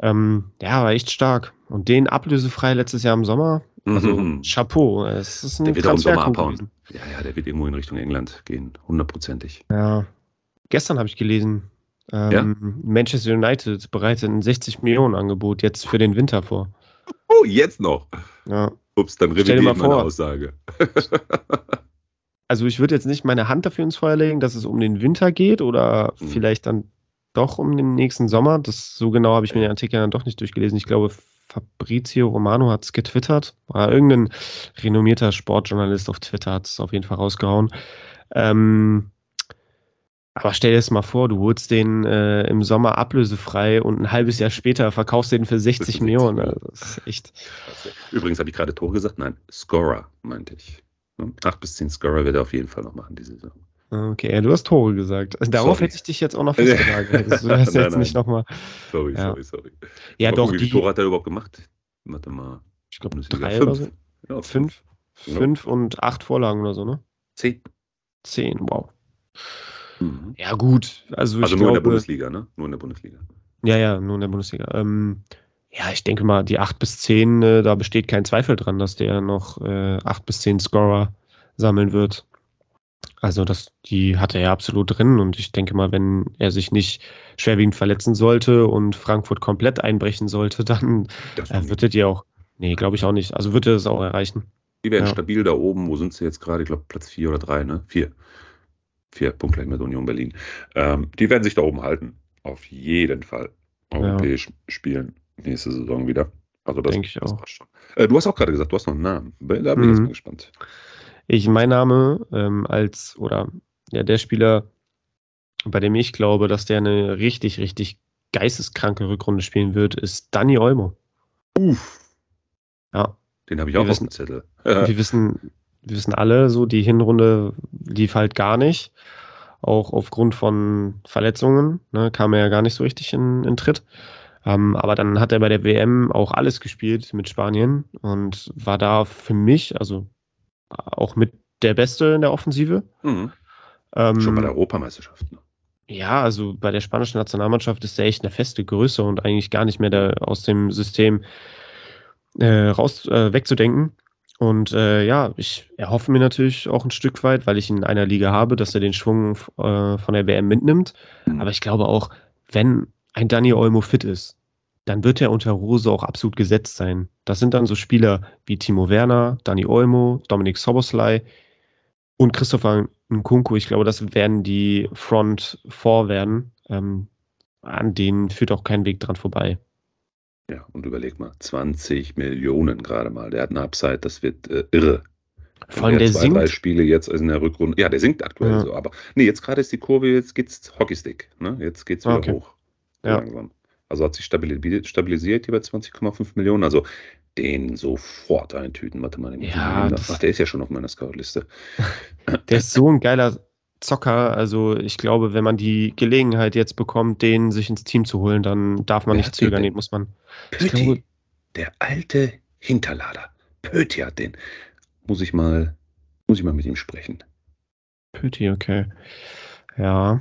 Ähm, ja, war echt stark. Und den ablösefrei letztes Jahr im Sommer, also mhm. Chapeau. Es ist ein der wird auch im Sommer abhauen. Ja, ja, der wird irgendwo in Richtung England gehen, hundertprozentig. Ja. Gestern habe ich gelesen, ähm, ja? Manchester United bereitet ein 60 Millionen Angebot jetzt für den Winter vor. Oh, jetzt noch. Ja. Ups, dann revidiere ich meine Aussage. <laughs> also ich würde jetzt nicht meine Hand dafür ins Feuer legen, dass es um den Winter geht oder mhm. vielleicht dann doch um den nächsten Sommer. Das so genau habe ich mir den Artikel dann doch nicht durchgelesen. Ich glaube, Fabrizio Romano hat es getwittert. Irgendein renommierter Sportjournalist auf Twitter hat es auf jeden Fall rausgehauen. Ähm, aber stell dir das mal vor, du holst den äh, im Sommer ablösefrei und ein halbes Jahr später verkaufst den für 60 Millionen. Also das ist echt. Übrigens habe ich gerade Tor gesagt. Nein, Scorer meinte ich. Acht bis zehn Scorer wird er auf jeden Fall noch machen diese Saison. Okay, du hast Tore gesagt. Also darauf sorry. hätte ich dich jetzt auch noch festgelagert. <laughs> Also, du hast nein, jetzt nein. nicht nochmal. Sorry, ja. sorry, sorry. Ja, mal doch. Gucken, wie viele Tore hat er überhaupt gemacht? Warte mal. Ich glaube, drei fünf. oder so. Ja, fünf. Fünf, fünf und acht Vorlagen oder so, ne? Zehn. Zehn, wow. Mhm. Ja, gut. Also, also nur glaube, in der Bundesliga, ne? Nur in der Bundesliga. Ja, ja, nur in der Bundesliga. Ähm, ja, ich denke mal, die 8 bis 10, äh, da besteht kein Zweifel dran, dass der noch äh, 8 bis 10 Scorer sammeln wird. Also das, die hat er ja absolut drin und ich denke mal, wenn er sich nicht schwerwiegend verletzen sollte und Frankfurt komplett einbrechen sollte, <laughs> dann äh, wird er die auch, nee, glaube ich auch nicht, also wird er das auch erreichen. Die werden ja. stabil da oben, wo sind sie jetzt gerade? Ich glaube Platz 4 oder 3, ne? 4. 4 Punkte mit Union Berlin. Ähm, die werden sich da oben halten, auf jeden Fall europäisch ja. spielen nächste Saison wieder. Also das denke ich auch. Äh, du hast auch gerade gesagt, du hast noch einen Namen. Da bin ich mhm. jetzt mal gespannt. Ich, mein Name ähm, als, oder ja, der Spieler, bei dem ich glaube, dass der eine richtig, richtig geisteskranke Rückrunde spielen wird, ist Danny Olmo. Uff. Ja. Den habe ich auch wir auf dem Zettel. <laughs> wir wissen, wir wissen alle, so die Hinrunde lief halt gar nicht. Auch aufgrund von Verletzungen, ne, kam er ja gar nicht so richtig in, in Tritt. Ähm, aber dann hat er bei der WM auch alles gespielt mit Spanien und war da für mich, also auch mit der Beste in der Offensive. Mhm. Ähm, Schon bei der Europameisterschaft. Ne? Ja, also bei der spanischen Nationalmannschaft ist er echt eine feste Größe und eigentlich gar nicht mehr da aus dem System äh, raus äh, wegzudenken. Und äh, ja, ich erhoffe mir natürlich auch ein Stück weit, weil ich ihn in einer Liga habe, dass er den Schwung äh, von der WM mitnimmt. Mhm. Aber ich glaube auch, wenn ein Dani Olmo fit ist, dann wird er unter Rose auch absolut gesetzt sein. Das sind dann so Spieler wie Timo Werner, Dani Olmo, Dominik Soboslai und Christopher Nkunku. Ich glaube, das werden die Front 4 werden. Ähm, an denen führt auch kein Weg dran vorbei. Ja, und überleg mal, 20 Millionen gerade mal. Der hat eine Upside, das wird äh, irre. Vor allem der zwei, singt. drei Spiele jetzt in der Rückrunde. Ja, der singt aktuell ja. so. Aber nee, jetzt gerade ist die Kurve, jetzt geht's Hockeystick. Ne? Jetzt geht's wieder okay. hoch. Ja. Langsam. Also hat sich stabilisiert hier bei 20,5 Millionen. Also den sofort eintüten. Warte mal, ja, Ach, der ist ja schon auf meiner Scout-Liste. <laughs> Der ist so ein geiler Zocker. Also ich glaube, wenn man die Gelegenheit jetzt bekommt, den sich ins Team zu holen, dann darf man Wer nicht zögern. Den muss man. Pöti, glaube, der alte Hinterlader. Pöti hat den. Muss ich mal, muss ich mal mit ihm sprechen. Pöti, okay. Ja.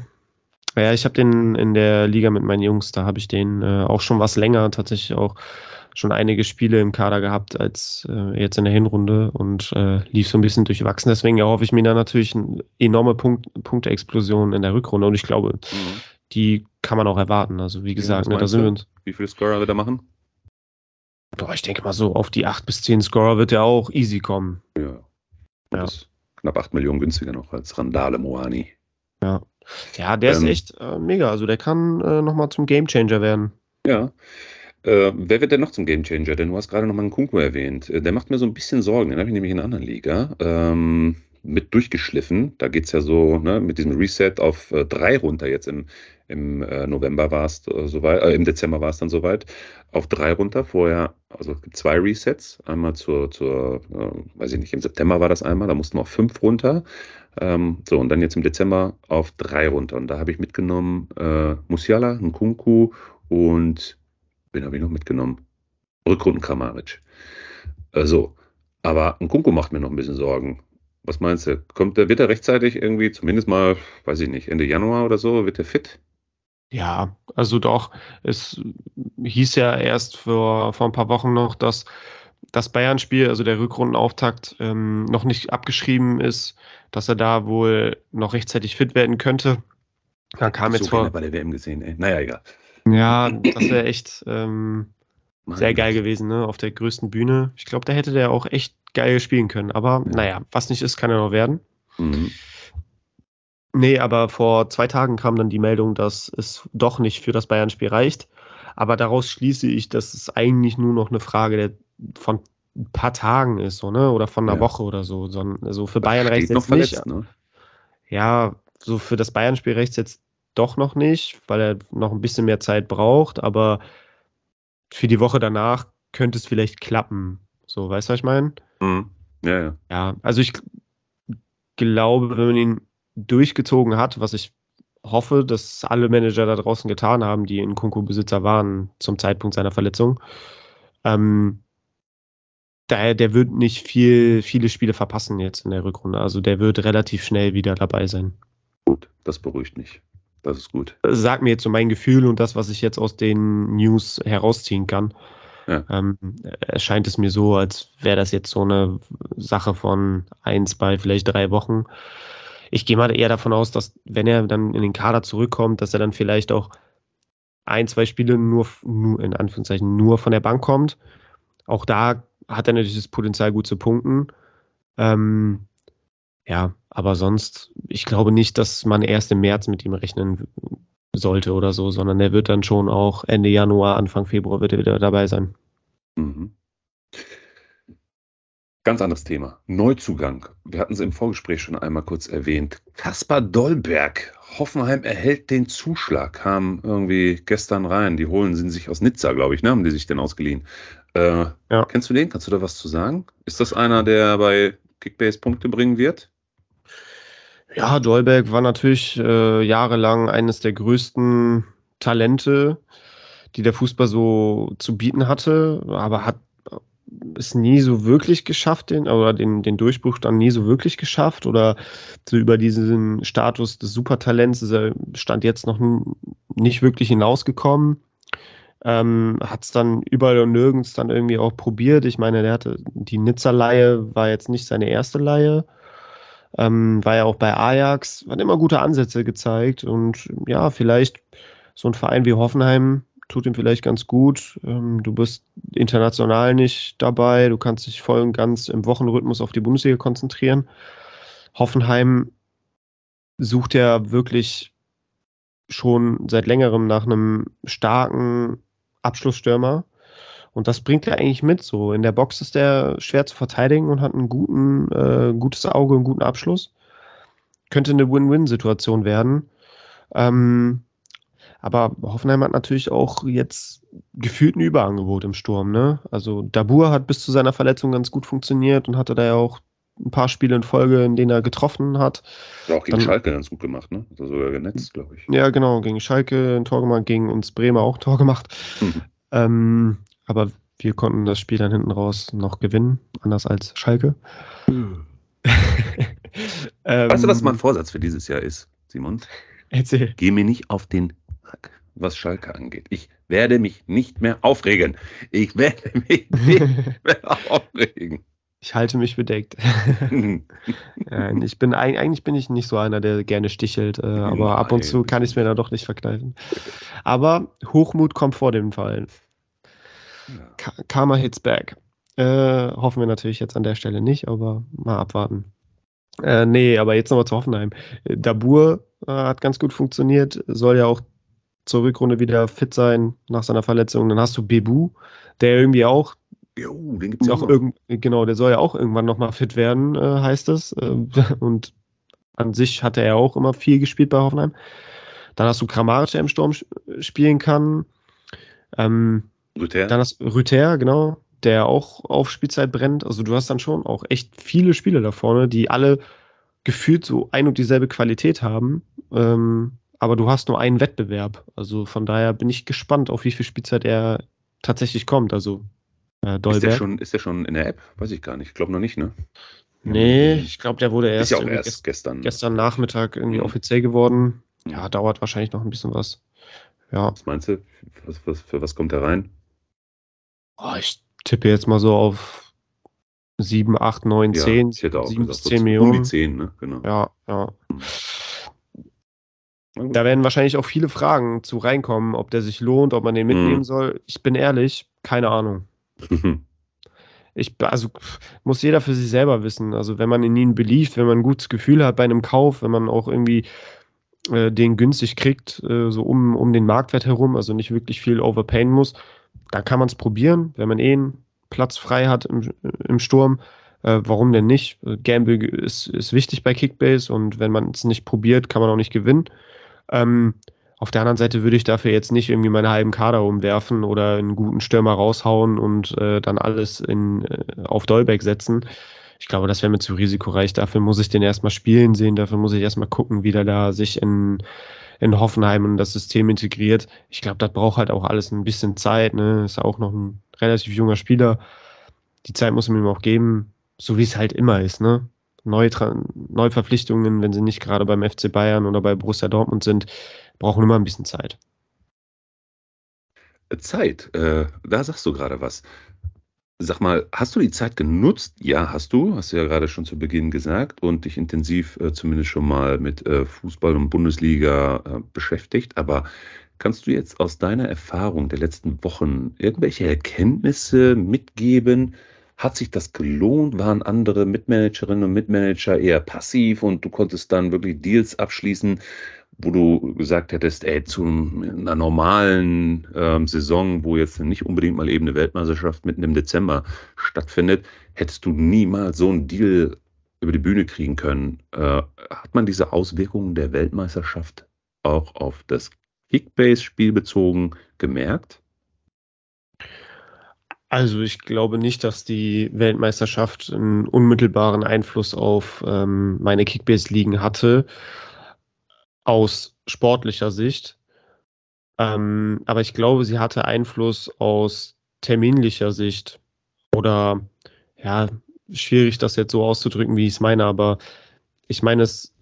Ja, ich habe den in der Liga mit meinen Jungs, da habe ich den äh, auch schon was länger, tatsächlich auch schon einige Spiele im Kader gehabt als äh, jetzt in der Hinrunde und äh, lief so ein bisschen durchwachsen. Deswegen erhoffe ich mir da natürlich eine enorme Punkt, Punkteexplosion in der Rückrunde und ich glaube, mhm. die kann man auch erwarten. Also wie gesagt, ja, ne, da sind wir uns. Wie viele Scorer wird er machen? Boah, ich denke mal so auf die 8 bis 10 Scorer wird er auch easy kommen. Ja. ja. knapp 8 Millionen günstiger noch als Randale Moani. Ja. Ja, der ähm, ist echt äh, mega. Also der kann äh, nochmal zum Gamechanger werden. Ja. Äh, wer wird denn noch zum Gamechanger? Denn du hast gerade nochmal einen Kunku erwähnt. Äh, der macht mir so ein bisschen Sorgen. Den habe ich nämlich in einer anderen Liga ähm, mit durchgeschliffen. Da geht es ja so ne, mit diesem Reset auf äh, drei runter. Jetzt im, im äh, November war es äh, soweit, äh, im Dezember war es dann soweit. Auf drei runter. Vorher, also es gibt zwei Resets. Einmal zur, zur weiß ich nicht, im September war das einmal. Da mussten wir auf fünf runter. Ähm, so, und dann jetzt im Dezember auf drei runter. Und da habe ich mitgenommen äh, Musiala, Nkunku und wen habe ich noch mitgenommen? Rückrunden Kramaric. Äh, so, aber Nkunku macht mir noch ein bisschen Sorgen. Was meinst du? Kommt der, wird er rechtzeitig irgendwie, zumindest mal, weiß ich nicht, Ende Januar oder so, wird er fit? Ja, also doch. Es hieß ja erst vor, vor ein paar Wochen noch, dass das Bayern-Spiel, also der Rückrundenauftakt, ähm, noch nicht abgeschrieben ist, dass er da wohl noch rechtzeitig fit werden könnte. Da kam jetzt so vor. bei der WM gesehen, ey. Naja, egal. Ja, das wäre echt ähm, sehr geil gewesen, ne? Auf der größten Bühne. Ich glaube, da hätte der auch echt geil spielen können. Aber ja. naja, was nicht ist, kann er noch werden. Mhm. Nee, aber vor zwei Tagen kam dann die Meldung, dass es doch nicht für das Bayern-Spiel reicht. Aber daraus schließe ich, dass es eigentlich nur noch eine Frage der, von ein paar Tagen ist, so, ne? Oder von einer ja. Woche oder so. so also für Bayern reicht es jetzt verletzt, nicht. Ne? Ja, so für das Bayern-Spiel reicht jetzt doch noch nicht, weil er noch ein bisschen mehr Zeit braucht, aber für die Woche danach könnte es vielleicht klappen. So, weißt du, was ich meine? Mhm. Ja, ja. Ja, also ich glaube, wenn man ihn durchgezogen hat, was ich hoffe, dass alle Manager da draußen getan haben, die in Kunku-Besitzer waren zum Zeitpunkt seiner Verletzung, ähm, der, der wird nicht viel, viele Spiele verpassen jetzt in der Rückrunde. Also der wird relativ schnell wieder dabei sein. Gut, das beruhigt mich. Das ist gut. Sag mir jetzt so mein Gefühl und das, was ich jetzt aus den News herausziehen kann. Ja. Ähm, erscheint es mir so, als wäre das jetzt so eine Sache von ein, zwei, vielleicht drei Wochen. Ich gehe mal eher davon aus, dass wenn er dann in den Kader zurückkommt, dass er dann vielleicht auch ein, zwei Spiele nur, nur in Anführungszeichen nur von der Bank kommt. Auch da hat er natürlich das Potenzial, gut zu punkten. Ähm, ja, aber sonst, ich glaube nicht, dass man erst im März mit ihm rechnen sollte oder so, sondern er wird dann schon auch Ende Januar, Anfang Februar wird er wieder dabei sein. Mhm. Ganz anderes Thema. Neuzugang. Wir hatten es im Vorgespräch schon einmal kurz erwähnt. Kaspar Dollberg. Hoffenheim erhält den Zuschlag. Kam irgendwie gestern rein. Die holen sie sich aus Nizza, glaube ich, ne? Haben die sich denn ausgeliehen? Äh, ja. Kennst du den? Kannst du da was zu sagen? Ist das einer, der bei Kickbase Punkte bringen wird? Ja, Dolberg war natürlich äh, jahrelang eines der größten Talente, die der Fußball so zu bieten hatte, aber hat es nie so wirklich geschafft, den, oder den, den Durchbruch dann nie so wirklich geschafft oder so über diesen Status des Supertalents ist er stand jetzt noch nicht wirklich hinausgekommen. Ähm, hat es dann überall und nirgends dann irgendwie auch probiert. Ich meine, der hatte die Nizza-Leihe war jetzt nicht seine erste Leihe. Ähm, war ja auch bei Ajax, hat immer gute Ansätze gezeigt und ja, vielleicht so ein Verein wie Hoffenheim tut ihm vielleicht ganz gut. Ähm, du bist international nicht dabei, du kannst dich voll und ganz im Wochenrhythmus auf die Bundesliga konzentrieren. Hoffenheim sucht ja wirklich schon seit längerem nach einem starken Abschlussstürmer. Und das bringt er eigentlich mit. So in der Box ist er schwer zu verteidigen und hat ein guten, äh, gutes Auge, einen guten Abschluss. Könnte eine Win-Win-Situation werden. Ähm, aber Hoffenheim hat natürlich auch jetzt gefühlt ein Überangebot im Sturm. Ne? Also Dabur hat bis zu seiner Verletzung ganz gut funktioniert und hatte da ja auch ein paar Spiele in Folge, in denen er getroffen hat. Hat auch gegen Dann, Schalke ganz gut gemacht, ne? Also sogar genetzt, glaube ich. Ja, genau, gegen Schalke ein Tor gemacht, gegen uns Bremer auch ein Tor gemacht. Mhm. Ähm, aber wir konnten das Spiel dann hinten raus noch gewinnen, anders als Schalke. Mhm. ähm, weißt du, was <laughs> mein Vorsatz für dieses Jahr ist, Simon? Erzähl. Geh mir nicht auf den was Schalke angeht. Ich werde mich nicht mehr aufregen. Ich werde mich <laughs> nicht mehr aufregen. Ich halte mich bedeckt. <laughs> ich bin eigentlich bin ich nicht so einer, der gerne stichelt, äh, aber Nein. ab und zu kann ich es mir dann doch nicht verkneifen. Aber Hochmut kommt vor dem Fall. Ja. Karma hits back. Äh, hoffen wir natürlich jetzt an der Stelle nicht, aber mal abwarten. Äh, nee, aber jetzt nochmal zu Hoffenheim. Dabur äh, hat ganz gut funktioniert, soll ja auch zur Rückrunde wieder fit sein nach seiner Verletzung. Dann hast du Bebu, der irgendwie auch Jo, den gibt's noch irgend, genau, der soll ja auch irgendwann nochmal fit werden, äh, heißt es. Äh, <laughs> und an sich hatte er auch immer viel gespielt bei Hoffenheim. Dann hast du Kramaric, der im Sturm spielen kann. Ähm, Rüther. Dann hast Rüther, genau, der auch auf Spielzeit brennt. Also du hast dann schon auch echt viele Spiele da vorne, die alle gefühlt so ein und dieselbe Qualität haben. Ähm, aber du hast nur einen Wettbewerb. Also von daher bin ich gespannt, auf wie viel Spielzeit er tatsächlich kommt. Also äh, Ist der, schon, ist der schon in der App? Weiß ich gar nicht. Ich glaube noch nicht, ne? Nee, ich glaube, der wurde erst, ist ja auch erst gestern. gestern Nachmittag irgendwie mhm. offiziell geworden. Ja, dauert wahrscheinlich noch ein bisschen was. Ja. Was meinst du? Was, was, für was kommt er rein? Oh, ich tippe jetzt mal so auf 7, 8, 9, ja, 10. Ich hätte auch 7 gesagt, bis 10 Millionen. Um die 10, ne? Genau. Ja, ja. Mhm. Da werden wahrscheinlich auch viele Fragen zu reinkommen, ob der sich lohnt, ob man den mitnehmen mhm. soll. Ich bin ehrlich, keine Ahnung. <laughs> Ich, also muss jeder für sich selber wissen. Also wenn man in ihn beliebt, wenn man ein gutes Gefühl hat bei einem Kauf, wenn man auch irgendwie äh, den günstig kriegt, äh, so um, um den Marktwert herum, also nicht wirklich viel overpayen muss, dann kann man es probieren, wenn man eh einen Platz frei hat im, im Sturm. Äh, warum denn nicht? Gamble ist, ist wichtig bei Kickbase und wenn man es nicht probiert, kann man auch nicht gewinnen. Ähm, auf der anderen Seite würde ich dafür jetzt nicht irgendwie meinen halben Kader umwerfen oder einen guten Stürmer raushauen und äh, dann alles in, äh, auf Dolbeck setzen. Ich glaube, das wäre mir zu risikoreich. Dafür muss ich den erstmal spielen sehen, dafür muss ich erstmal gucken, wie der da sich in, in Hoffenheim und das System integriert. Ich glaube, das braucht halt auch alles ein bisschen Zeit. Ne? Ist auch noch ein relativ junger Spieler. Die Zeit muss man ihm auch geben, so wie es halt immer ist. Ne? Neuverpflichtungen, wenn sie nicht gerade beim FC Bayern oder bei Borussia Dortmund sind, brauchen immer ein bisschen Zeit. Zeit, äh, da sagst du gerade was. Sag mal, hast du die Zeit genutzt? Ja, hast du, hast du ja gerade schon zu Beginn gesagt und dich intensiv äh, zumindest schon mal mit äh, Fußball und Bundesliga äh, beschäftigt. Aber kannst du jetzt aus deiner Erfahrung der letzten Wochen irgendwelche Erkenntnisse mitgeben? Hat sich das gelohnt? Waren andere Mitmanagerinnen und Mitmanager eher passiv und du konntest dann wirklich Deals abschließen, wo du gesagt hättest, ey, zu einer normalen ähm, Saison, wo jetzt nicht unbedingt mal eben eine Weltmeisterschaft mitten im Dezember stattfindet, hättest du niemals so einen Deal über die Bühne kriegen können. Äh, hat man diese Auswirkungen der Weltmeisterschaft auch auf das Kickbase-Spiel bezogen gemerkt? Also ich glaube nicht, dass die Weltmeisterschaft einen unmittelbaren Einfluss auf ähm, meine Kickbase-Ligen hatte aus sportlicher Sicht. Ähm, aber ich glaube, sie hatte Einfluss aus terminlicher Sicht. Oder ja, schwierig, das jetzt so auszudrücken, wie ich es meine, aber ich meine es,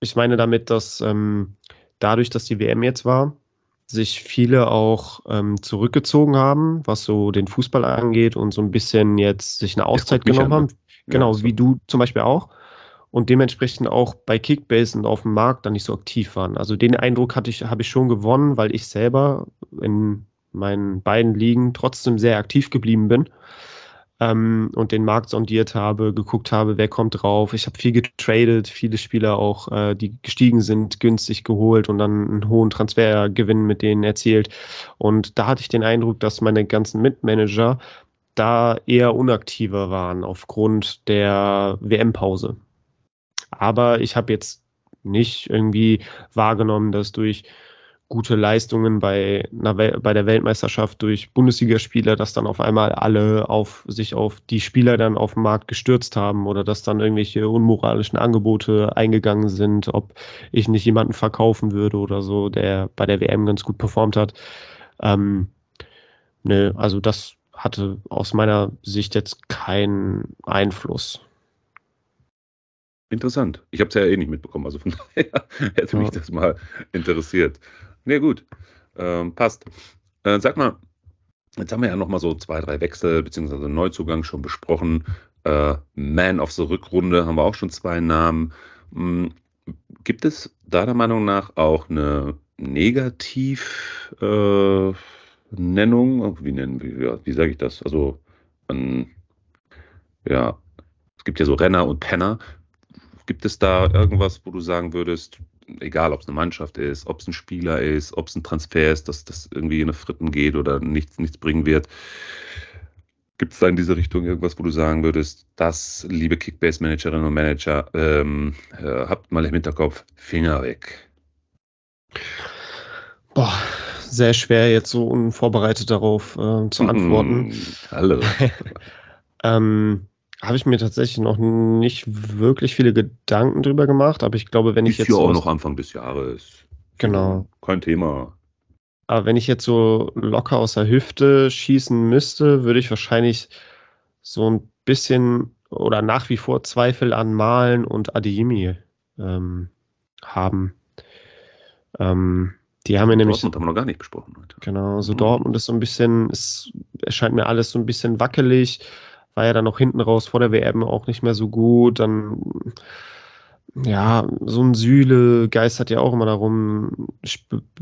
ich meine damit, dass ähm, dadurch, dass die WM jetzt war, sich viele auch ähm, zurückgezogen haben, was so den Fußball angeht und so ein bisschen jetzt sich eine Auszeit genommen an, haben. Genau, ja, so. wie du zum Beispiel auch. Und dementsprechend auch bei Kickbase und auf dem Markt dann nicht so aktiv waren. Also den Eindruck hatte ich, habe ich schon gewonnen, weil ich selber in meinen beiden Ligen trotzdem sehr aktiv geblieben bin ähm, und den Markt sondiert habe, geguckt habe, wer kommt drauf. Ich habe viel getradet, viele Spieler auch, äh, die gestiegen sind, günstig geholt und dann einen hohen Transfergewinn mit denen erzielt. Und da hatte ich den Eindruck, dass meine ganzen Mitmanager da eher unaktiver waren aufgrund der WM-Pause. Aber ich habe jetzt nicht irgendwie wahrgenommen, dass durch gute Leistungen bei, bei der Weltmeisterschaft durch Bundesligaspieler, dass dann auf einmal alle auf sich auf die Spieler dann auf dem Markt gestürzt haben oder dass dann irgendwelche unmoralischen Angebote eingegangen sind, ob ich nicht jemanden verkaufen würde oder so, der bei der WM ganz gut performt hat. Ähm, ne, also das hatte aus meiner Sicht jetzt keinen Einfluss. Interessant. Ich habe es ja eh nicht mitbekommen, also von <laughs> daher hätte mich das mal interessiert. Nee, gut. Ähm, passt. Äh, sag mal, jetzt haben wir ja noch mal so zwei, drei Wechsel bzw. Neuzugang schon besprochen. Äh, Man of the Rückrunde haben wir auch schon zwei Namen. Hm, gibt es deiner Meinung nach auch eine Negativ-Nennung? Äh, wie wir, wie sage ich das? Also, ein, ja, es gibt ja so Renner und Penner. Gibt es da irgendwas, wo du sagen würdest, egal ob es eine Mannschaft ist, ob es ein Spieler ist, ob es ein Transfer ist, dass das irgendwie in eine Fritten geht oder nichts, nichts bringen wird. Gibt es da in diese Richtung irgendwas, wo du sagen würdest, das, liebe Kickbase-Managerinnen und Manager, ähm, äh, habt mal im Hinterkopf, Finger weg? Boah, sehr schwer jetzt so unvorbereitet darauf äh, zu antworten. Hallo. <laughs> ähm, habe ich mir tatsächlich noch nicht wirklich viele Gedanken drüber gemacht, aber ich glaube, wenn ich jetzt. Ist ja auch noch Anfang des Jahres. Genau. Kein Thema. Aber wenn ich jetzt so locker aus der Hüfte schießen müsste, würde ich wahrscheinlich so ein bisschen oder nach wie vor Zweifel an Malen und Adeyemi ähm, haben. Ähm, die haben wir nämlich. Dortmund haben wir noch gar nicht besprochen heute. Genau, so mhm. Dortmund ist so ein bisschen, es erscheint mir alles so ein bisschen wackelig war ja dann noch hinten raus vor der WM auch nicht mehr so gut. Dann, ja, so ein Sühle geistert ja auch immer darum,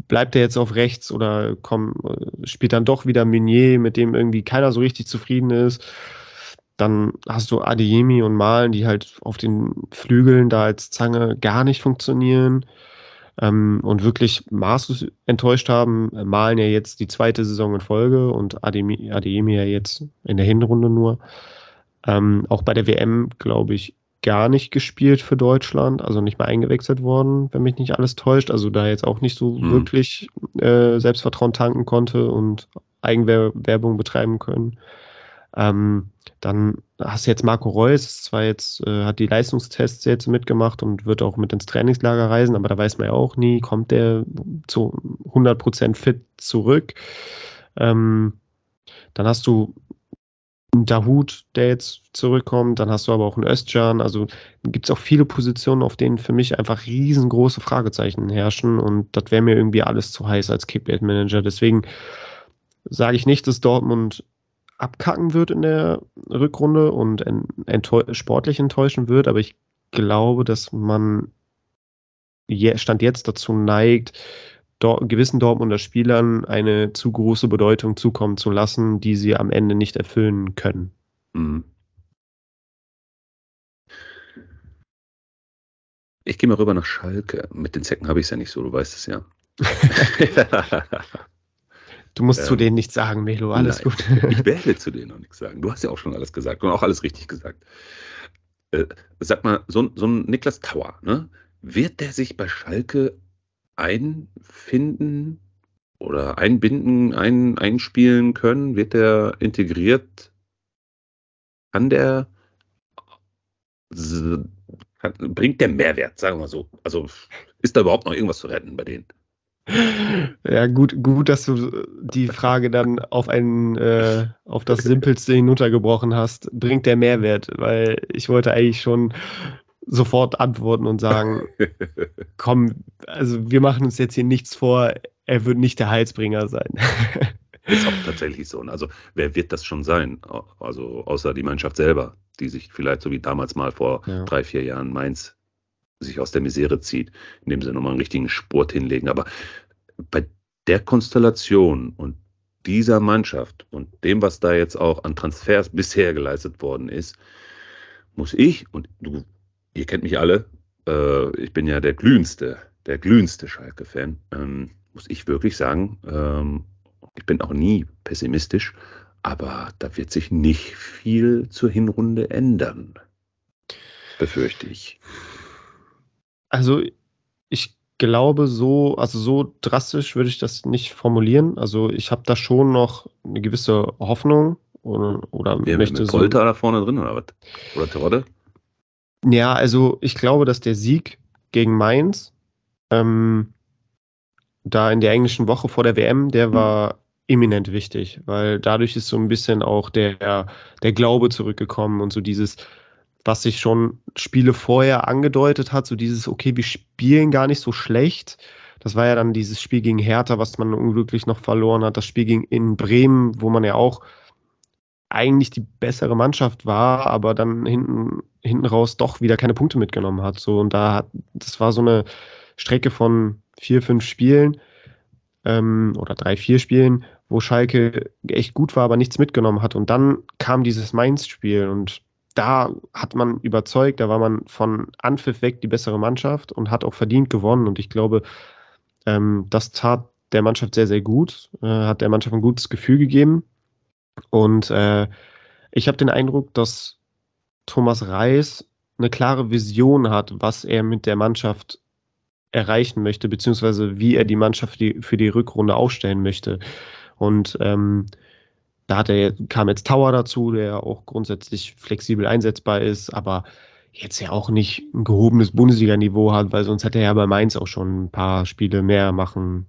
bleibt er jetzt auf rechts oder komm, spielt dann doch wieder Meunier, mit dem irgendwie keiner so richtig zufrieden ist. Dann hast du Adeyemi und Malen, die halt auf den Flügeln da als Zange gar nicht funktionieren ähm, und wirklich maßlos enttäuscht haben. Malen ja jetzt die zweite Saison in Folge und Adeyemi ja jetzt in der Hinrunde nur. Ähm, auch bei der WM, glaube ich, gar nicht gespielt für Deutschland, also nicht mal eingewechselt worden, wenn mich nicht alles täuscht. Also da jetzt auch nicht so mhm. wirklich äh, Selbstvertrauen tanken konnte und Eigenwerbung betreiben können. Ähm, dann hast du jetzt Marco Reus, zwar jetzt, äh, hat die Leistungstests jetzt mitgemacht und wird auch mit ins Trainingslager reisen, aber da weiß man ja auch nie, kommt der zu 100% fit zurück. Ähm, dann hast du einen Dahut, der jetzt zurückkommt, dann hast du aber auch einen Özcan, also gibt es auch viele Positionen, auf denen für mich einfach riesengroße Fragezeichen herrschen und das wäre mir irgendwie alles zu heiß als Kickbait-Manager, deswegen sage ich nicht, dass Dortmund abkacken wird in der Rückrunde und enttäu sportlich enttäuschen wird, aber ich glaube, dass man je Stand jetzt dazu neigt, Dor gewissen Dortmunder Spielern eine zu große Bedeutung zukommen zu lassen, die sie am Ende nicht erfüllen können. Mhm. Ich gehe mal rüber nach Schalke. Mit den Zecken habe ich es ja nicht so, du weißt es ja. <laughs> <laughs> <laughs> Du musst ähm, zu denen nichts sagen, Melo, alles nein, gut. ich werde zu denen noch nichts sagen. Du hast ja auch schon alles gesagt und auch alles richtig gesagt. Äh, sag mal, so, so ein Niklas Tauer, ne? wird der sich bei Schalke einfinden oder einbinden, ein, einspielen können? Wird der integriert? Kann der bringt der Mehrwert, sagen wir mal so. Also ist da überhaupt noch irgendwas zu retten bei denen? Ja, gut, gut, dass du die Frage dann auf ein, äh, auf das Simpelste hinuntergebrochen hast. Bringt der Mehrwert? Weil ich wollte eigentlich schon sofort antworten und sagen, <laughs> komm, also wir machen uns jetzt hier nichts vor, er wird nicht der Heilsbringer sein. <laughs> Ist auch tatsächlich so. Also wer wird das schon sein? Also außer die Mannschaft selber, die sich vielleicht so wie damals mal vor ja. drei, vier Jahren Mainz sich aus der Misere zieht, indem sie nochmal einen richtigen Sport hinlegen. Aber bei der Konstellation und dieser Mannschaft und dem, was da jetzt auch an Transfers bisher geleistet worden ist, muss ich, und du, ihr kennt mich alle, äh, ich bin ja der glühendste, der glühendste Schalke-Fan, ähm, muss ich wirklich sagen, ähm, ich bin auch nie pessimistisch, aber da wird sich nicht viel zur Hinrunde ändern, befürchte ich. Also ich glaube, so, also so drastisch würde ich das nicht formulieren. Also ich habe da schon noch eine gewisse Hoffnung oder, oder Wer, möchte mit Polter so, da vorne drin oder was? Oder Terodde? Ja, also ich glaube, dass der Sieg gegen Mainz ähm, da in der englischen Woche vor der WM, der hm. war eminent wichtig, weil dadurch ist so ein bisschen auch der, der Glaube zurückgekommen und so dieses, was sich schon Spiele vorher angedeutet hat, so dieses, okay, wir spielen gar nicht so schlecht. Das war ja dann dieses Spiel gegen Hertha, was man unglücklich noch verloren hat. Das Spiel gegen in Bremen, wo man ja auch eigentlich die bessere Mannschaft war, aber dann hinten, hinten raus doch wieder keine Punkte mitgenommen hat. So, und da hat, das war so eine Strecke von vier, fünf Spielen ähm, oder drei, vier Spielen, wo Schalke echt gut war, aber nichts mitgenommen hat. Und dann kam dieses Mainz-Spiel und da hat man überzeugt, da war man von Anpfiff weg die bessere Mannschaft und hat auch verdient gewonnen. Und ich glaube, ähm, das tat der Mannschaft sehr, sehr gut, äh, hat der Mannschaft ein gutes Gefühl gegeben. Und äh, ich habe den Eindruck, dass Thomas Reis eine klare Vision hat, was er mit der Mannschaft erreichen möchte, beziehungsweise wie er die Mannschaft für die, für die Rückrunde aufstellen möchte. Und ähm, da hat er, kam jetzt Tower dazu, der auch grundsätzlich flexibel einsetzbar ist, aber jetzt ja auch nicht ein gehobenes Bundesliga-Niveau hat, weil sonst hätte er ja bei Mainz auch schon ein paar Spiele mehr machen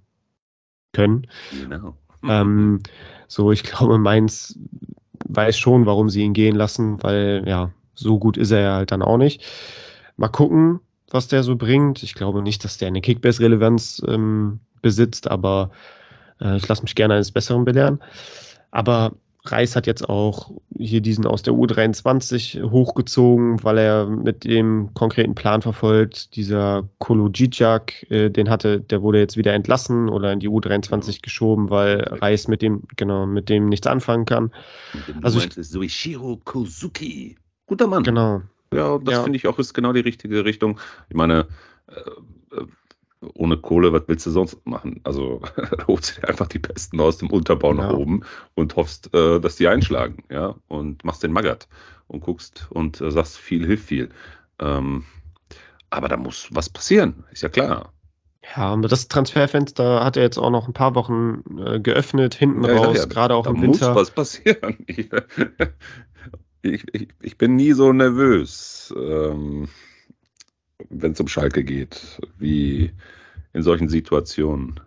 können. Genau. <laughs> Ähm, so, ich glaube, Mainz weiß schon, warum sie ihn gehen lassen, weil ja, so gut ist er ja halt dann auch nicht. Mal gucken, was der so bringt. Ich glaube nicht, dass der eine Kickbase-Relevanz ähm, besitzt, aber äh, ich lasse mich gerne eines Besseren belehren. Aber Reis hat jetzt auch hier diesen aus der U23 hochgezogen, weil er mit dem konkreten Plan verfolgt. Dieser Kolojicak, äh, den hatte, der wurde jetzt wieder entlassen oder in die U23 geschoben, weil Reis mit dem, genau, mit dem nichts anfangen kann. Also ich, Soichiro Kozuki. Guter Mann. Genau. Ja, das ja. finde ich auch ist genau die richtige Richtung. Ich meine, äh, äh ohne Kohle, was willst du sonst machen? Also <laughs> holst dir einfach die Besten aus dem Unterbau ja. nach oben und hoffst, äh, dass die einschlagen, ja, und machst den Maggert und guckst und äh, sagst, viel hilft viel. Ähm, aber da muss was passieren, ist ja klar. Ja, aber das Transferfenster hat er jetzt auch noch ein paar Wochen äh, geöffnet, hinten ja, raus, ja, gerade auch im Winter. Da muss was passieren. <laughs> Ich, ich, ich, bin nie so nervös. Ähm, wenn es um Schalke geht, wie in solchen Situationen,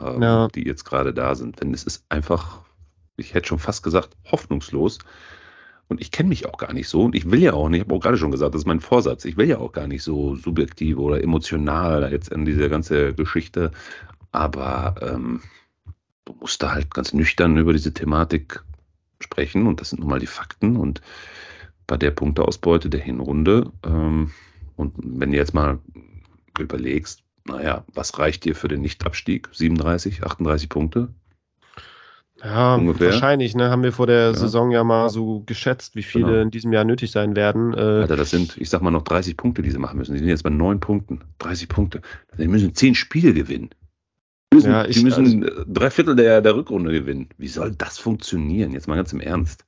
ähm, ja. die jetzt gerade da sind. Denn es ist einfach, ich hätte schon fast gesagt, hoffnungslos. Und ich kenne mich auch gar nicht so und ich will ja auch nicht, ich habe auch gerade schon gesagt, das ist mein Vorsatz, ich will ja auch gar nicht so subjektiv oder emotional jetzt in dieser ganzen Geschichte. Aber ähm, du musst da halt ganz nüchtern über diese Thematik sprechen und das sind nun mal die Fakten und bei der Punkteausbeute der Hinrunde ähm, und wenn du jetzt mal überlegst, naja, was reicht dir für den Nichtabstieg? 37, 38 Punkte? Ja, Ungefähr. wahrscheinlich, ne? Haben wir vor der ja. Saison ja mal so geschätzt, wie viele genau. in diesem Jahr nötig sein werden. Äh, Alter, das sind, ich sag mal, noch 30 Punkte, die sie machen müssen. Die sind jetzt bei neun Punkten. 30 Punkte. Die müssen zehn Spiele gewinnen. Die müssen, ja, ich, die müssen also, drei Viertel der, der Rückrunde gewinnen. Wie soll das funktionieren? Jetzt mal ganz im Ernst.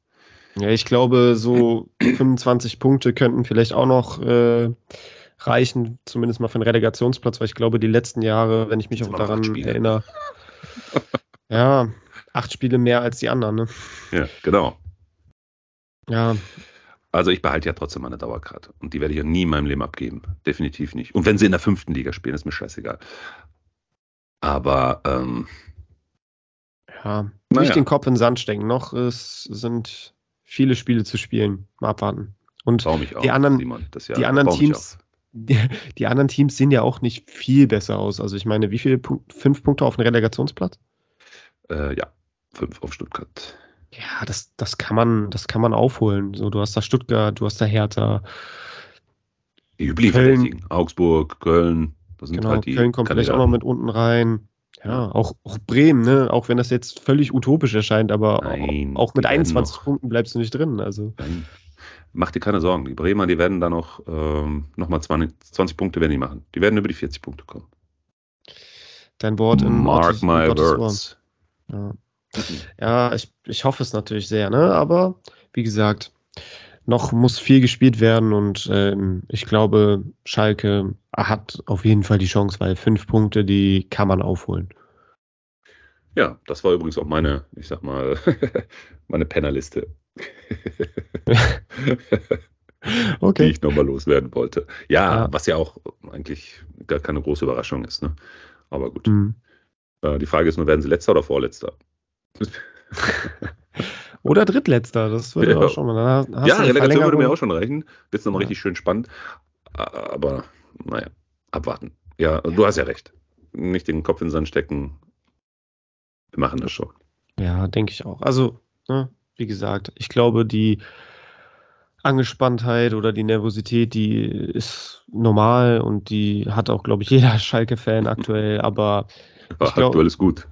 Ja, ich glaube, so 25 Punkte könnten vielleicht auch noch äh, reichen, zumindest mal für einen Relegationsplatz, weil ich glaube, die letzten Jahre, wenn ich mich auch daran erinnere, <laughs> ja, acht Spiele mehr als die anderen. Ne? Ja, genau. Ja. Also ich behalte ja trotzdem meine Dauerkarte und die werde ich ja nie in meinem Leben abgeben. Definitiv nicht. Und wenn sie in der fünften Liga spielen, ist mir scheißegal. Aber ähm, Ja, nicht den Kopf in den Sand stecken. Noch es sind viele Spiele zu spielen. Mal abwarten. Und auf, die anderen- Simon, Jahr. die anderen Teams, die, <laughs> die anderen Teams sehen ja auch nicht viel besser aus. Also ich meine, wie viele Punkt, fünf Punkte auf den Relegationsplatz? Äh, ja, fünf auf Stuttgart. Ja, das, das kann man, das kann man aufholen. So, du hast da Stuttgart, du hast da Hertha, Die Hybriden Augsburg, Köln, das sind genau, halt die Köln kommt vielleicht auch noch mit unten rein. Ja, auch, auch Bremen, ne? Auch wenn das jetzt völlig utopisch erscheint, aber Nein, auch mit die werden 21 noch- Punkten bleibst du nicht drin. Also Nein. Mach dir keine Sorgen. Die Bremer, die werden da noch, ähm, noch mal 20, 20 Punkte werden die machen. Die werden über die 40 Punkte kommen. dein Wort in Mark Gottes- my Gottes words. Ja. Ja, ich, ich hoffe es natürlich sehr, ne? Aber wie gesagt, noch muss viel gespielt werden und ähm, ich glaube, Schalke hat auf jeden Fall die Chance, weil fünf Punkte, die kann man aufholen. Ja, das war übrigens auch meine, ich sag mal, <laughs> meine Pennerliste, <laughs> die Okay. ich nochmal loswerden wollte. Ja, Ja. was ja auch eigentlich gar keine große Überraschung ist. Ne? Aber gut. Mhm. Äh, die Frage ist nur, werden sie letzter oder vorletzter? <laughs> Oder Drittletzter, das würde Ja. auch schon mal. Ja, Relegation würde mir auch schon reichen. Wird's nochmal Ja. richtig schön spannend. Aber naja, abwarten. Ja, du hast ja recht. Nicht den Kopf in den Sand stecken. Wir machen das schon. Ja, denke ich auch. Also, ne, wie gesagt, ich glaube, die Angespanntheit oder die Nervosität, die ist normal und die hat auch, glaube ich, jeder <laughs> Schalke-Fan aktuell, aber Ja, Ich glaub- aktuell ist gut.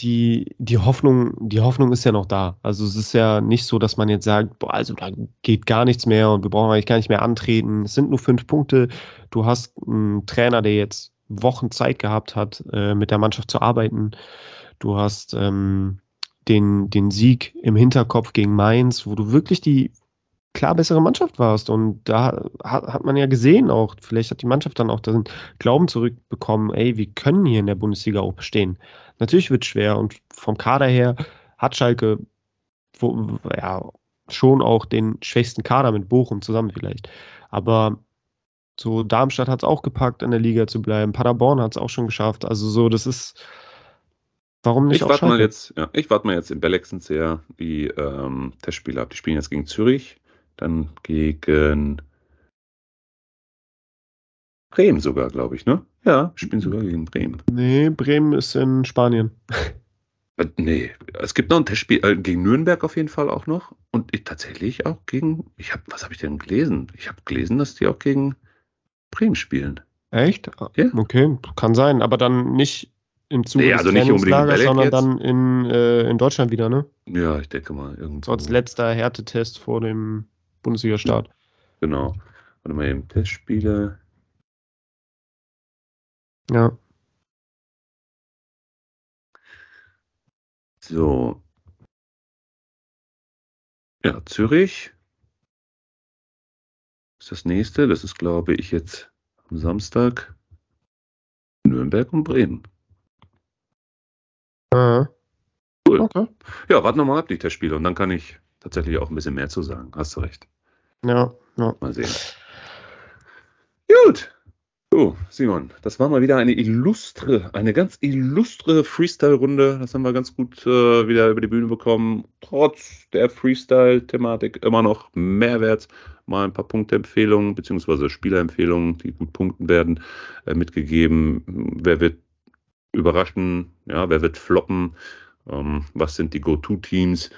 Die, die Hoffnung, die Hoffnung ist ja noch da. Also es ist ja nicht so, dass man jetzt sagt, boah, also da geht gar nichts mehr und wir brauchen eigentlich gar nicht mehr antreten. Es sind nur fünf Punkte. Du hast einen Trainer, der jetzt Wochen Zeit gehabt hat, äh, mit der Mannschaft zu arbeiten. Du hast ähm, den, den Sieg im Hinterkopf gegen Mainz, wo du wirklich die klar bessere Mannschaft warst. Und da hat, hat man ja gesehen auch, vielleicht hat die Mannschaft dann auch den Glauben zurückbekommen, ey, wir können hier in der Bundesliga auch bestehen. Natürlich wird es schwer und vom Kader her hat Schalke wo, ja, schon auch den schwächsten Kader mit Bochum zusammen vielleicht. Aber so Darmstadt hat es auch gepackt, in der Liga zu bleiben. Paderborn hat es auch schon geschafft. Also so, das ist, warum nicht Ich warte mal jetzt, ja, ich warte mal jetzt in Bellexen sehr die ähm, Testspiele ab. Die spielen jetzt gegen Zürich, dann gegen Bremen sogar, glaube ich, ne? Ja, spielen sogar gegen Bremen. Nee, Bremen ist in Spanien. Äh, Nee, es gibt noch ein Testspiel äh, gegen Nürnberg auf jeden Fall auch noch. Und ich, tatsächlich auch gegen, ich habe, was habe ich denn gelesen? Ich habe gelesen, dass die auch gegen Bremen spielen. Echt? Ja. Okay, kann sein, aber dann nicht im Zuge Nee, des also nicht unbedingt sondern jetzt. dann in, äh, in Deutschland wieder, ne? Ja, ich denke mal. Irgendwo. So als letzter Härtetest vor dem Bundesliga-Start. Genau. Warte mal eben, Testspiele. Ja. So. Ja, Zürich ist das nächste. Das ist, glaube ich, jetzt am Samstag Nürnberg und Bremen. Ah. Cool. Okay. Ja, warten wir mal ab, die Testspiele. Und dann kann ich tatsächlich auch ein bisschen mehr zu sagen. Hast du recht. Ja, ja. Mal sehen. Gut. So, Simon, das war mal wieder eine illustre, eine ganz illustre Freestyle-Runde. Das haben wir ganz gut äh, wieder über die Bühne bekommen. Trotz der Freestyle-Thematik immer noch Mehrwert. Mal ein paar Punkteempfehlungen beziehungsweise Spielerempfehlungen, die gut punkten werden, äh, mitgegeben. Wer wird überraschen? Ja, wer wird floppen? Ähm, was sind die Go-To-Teams?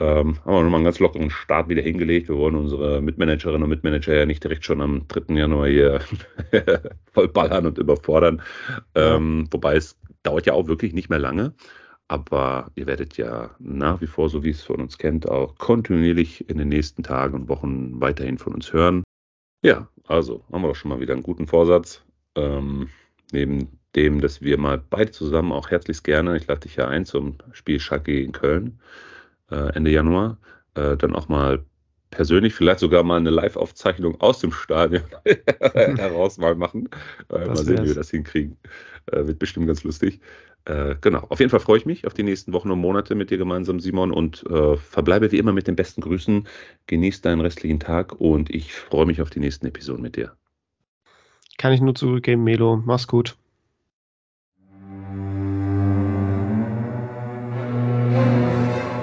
Ähm, haben wir nochmal einen ganz lockeren Start wieder hingelegt. Wir wollen unsere Mitmanagerinnen und Mitmanager ja nicht direkt schon am 3. Januar hier <laughs> voll ballern und überfordern. Ähm, wobei es dauert ja auch wirklich nicht mehr lange. Aber ihr werdet ja nach wie vor, so wie es von uns kennt, auch kontinuierlich in den nächsten Tagen und Wochen weiterhin von uns hören. Ja, also haben wir doch schon mal wieder einen guten Vorsatz. Ähm, neben dem, dass wir mal beide zusammen auch herzlichst gerne, ich lade dich ja ein zum Spiel Schalke gegen Köln äh, Ende Januar, äh, dann auch mal persönlich, vielleicht sogar mal eine Live-Aufzeichnung aus dem Stadion <laughs> heraus mal machen. Äh, mal sehen, wie wir das hinkriegen. Äh, wird bestimmt ganz lustig. Äh, genau, auf jeden Fall freue ich mich auf die nächsten Wochen und Monate mit dir gemeinsam, Simon, und äh, verbleibe wie immer mit den besten Grüßen. Genieß deinen restlichen Tag und ich freue mich auf die nächsten Episoden mit dir. Kann ich nur zurückgeben, Melo. Mach's gut.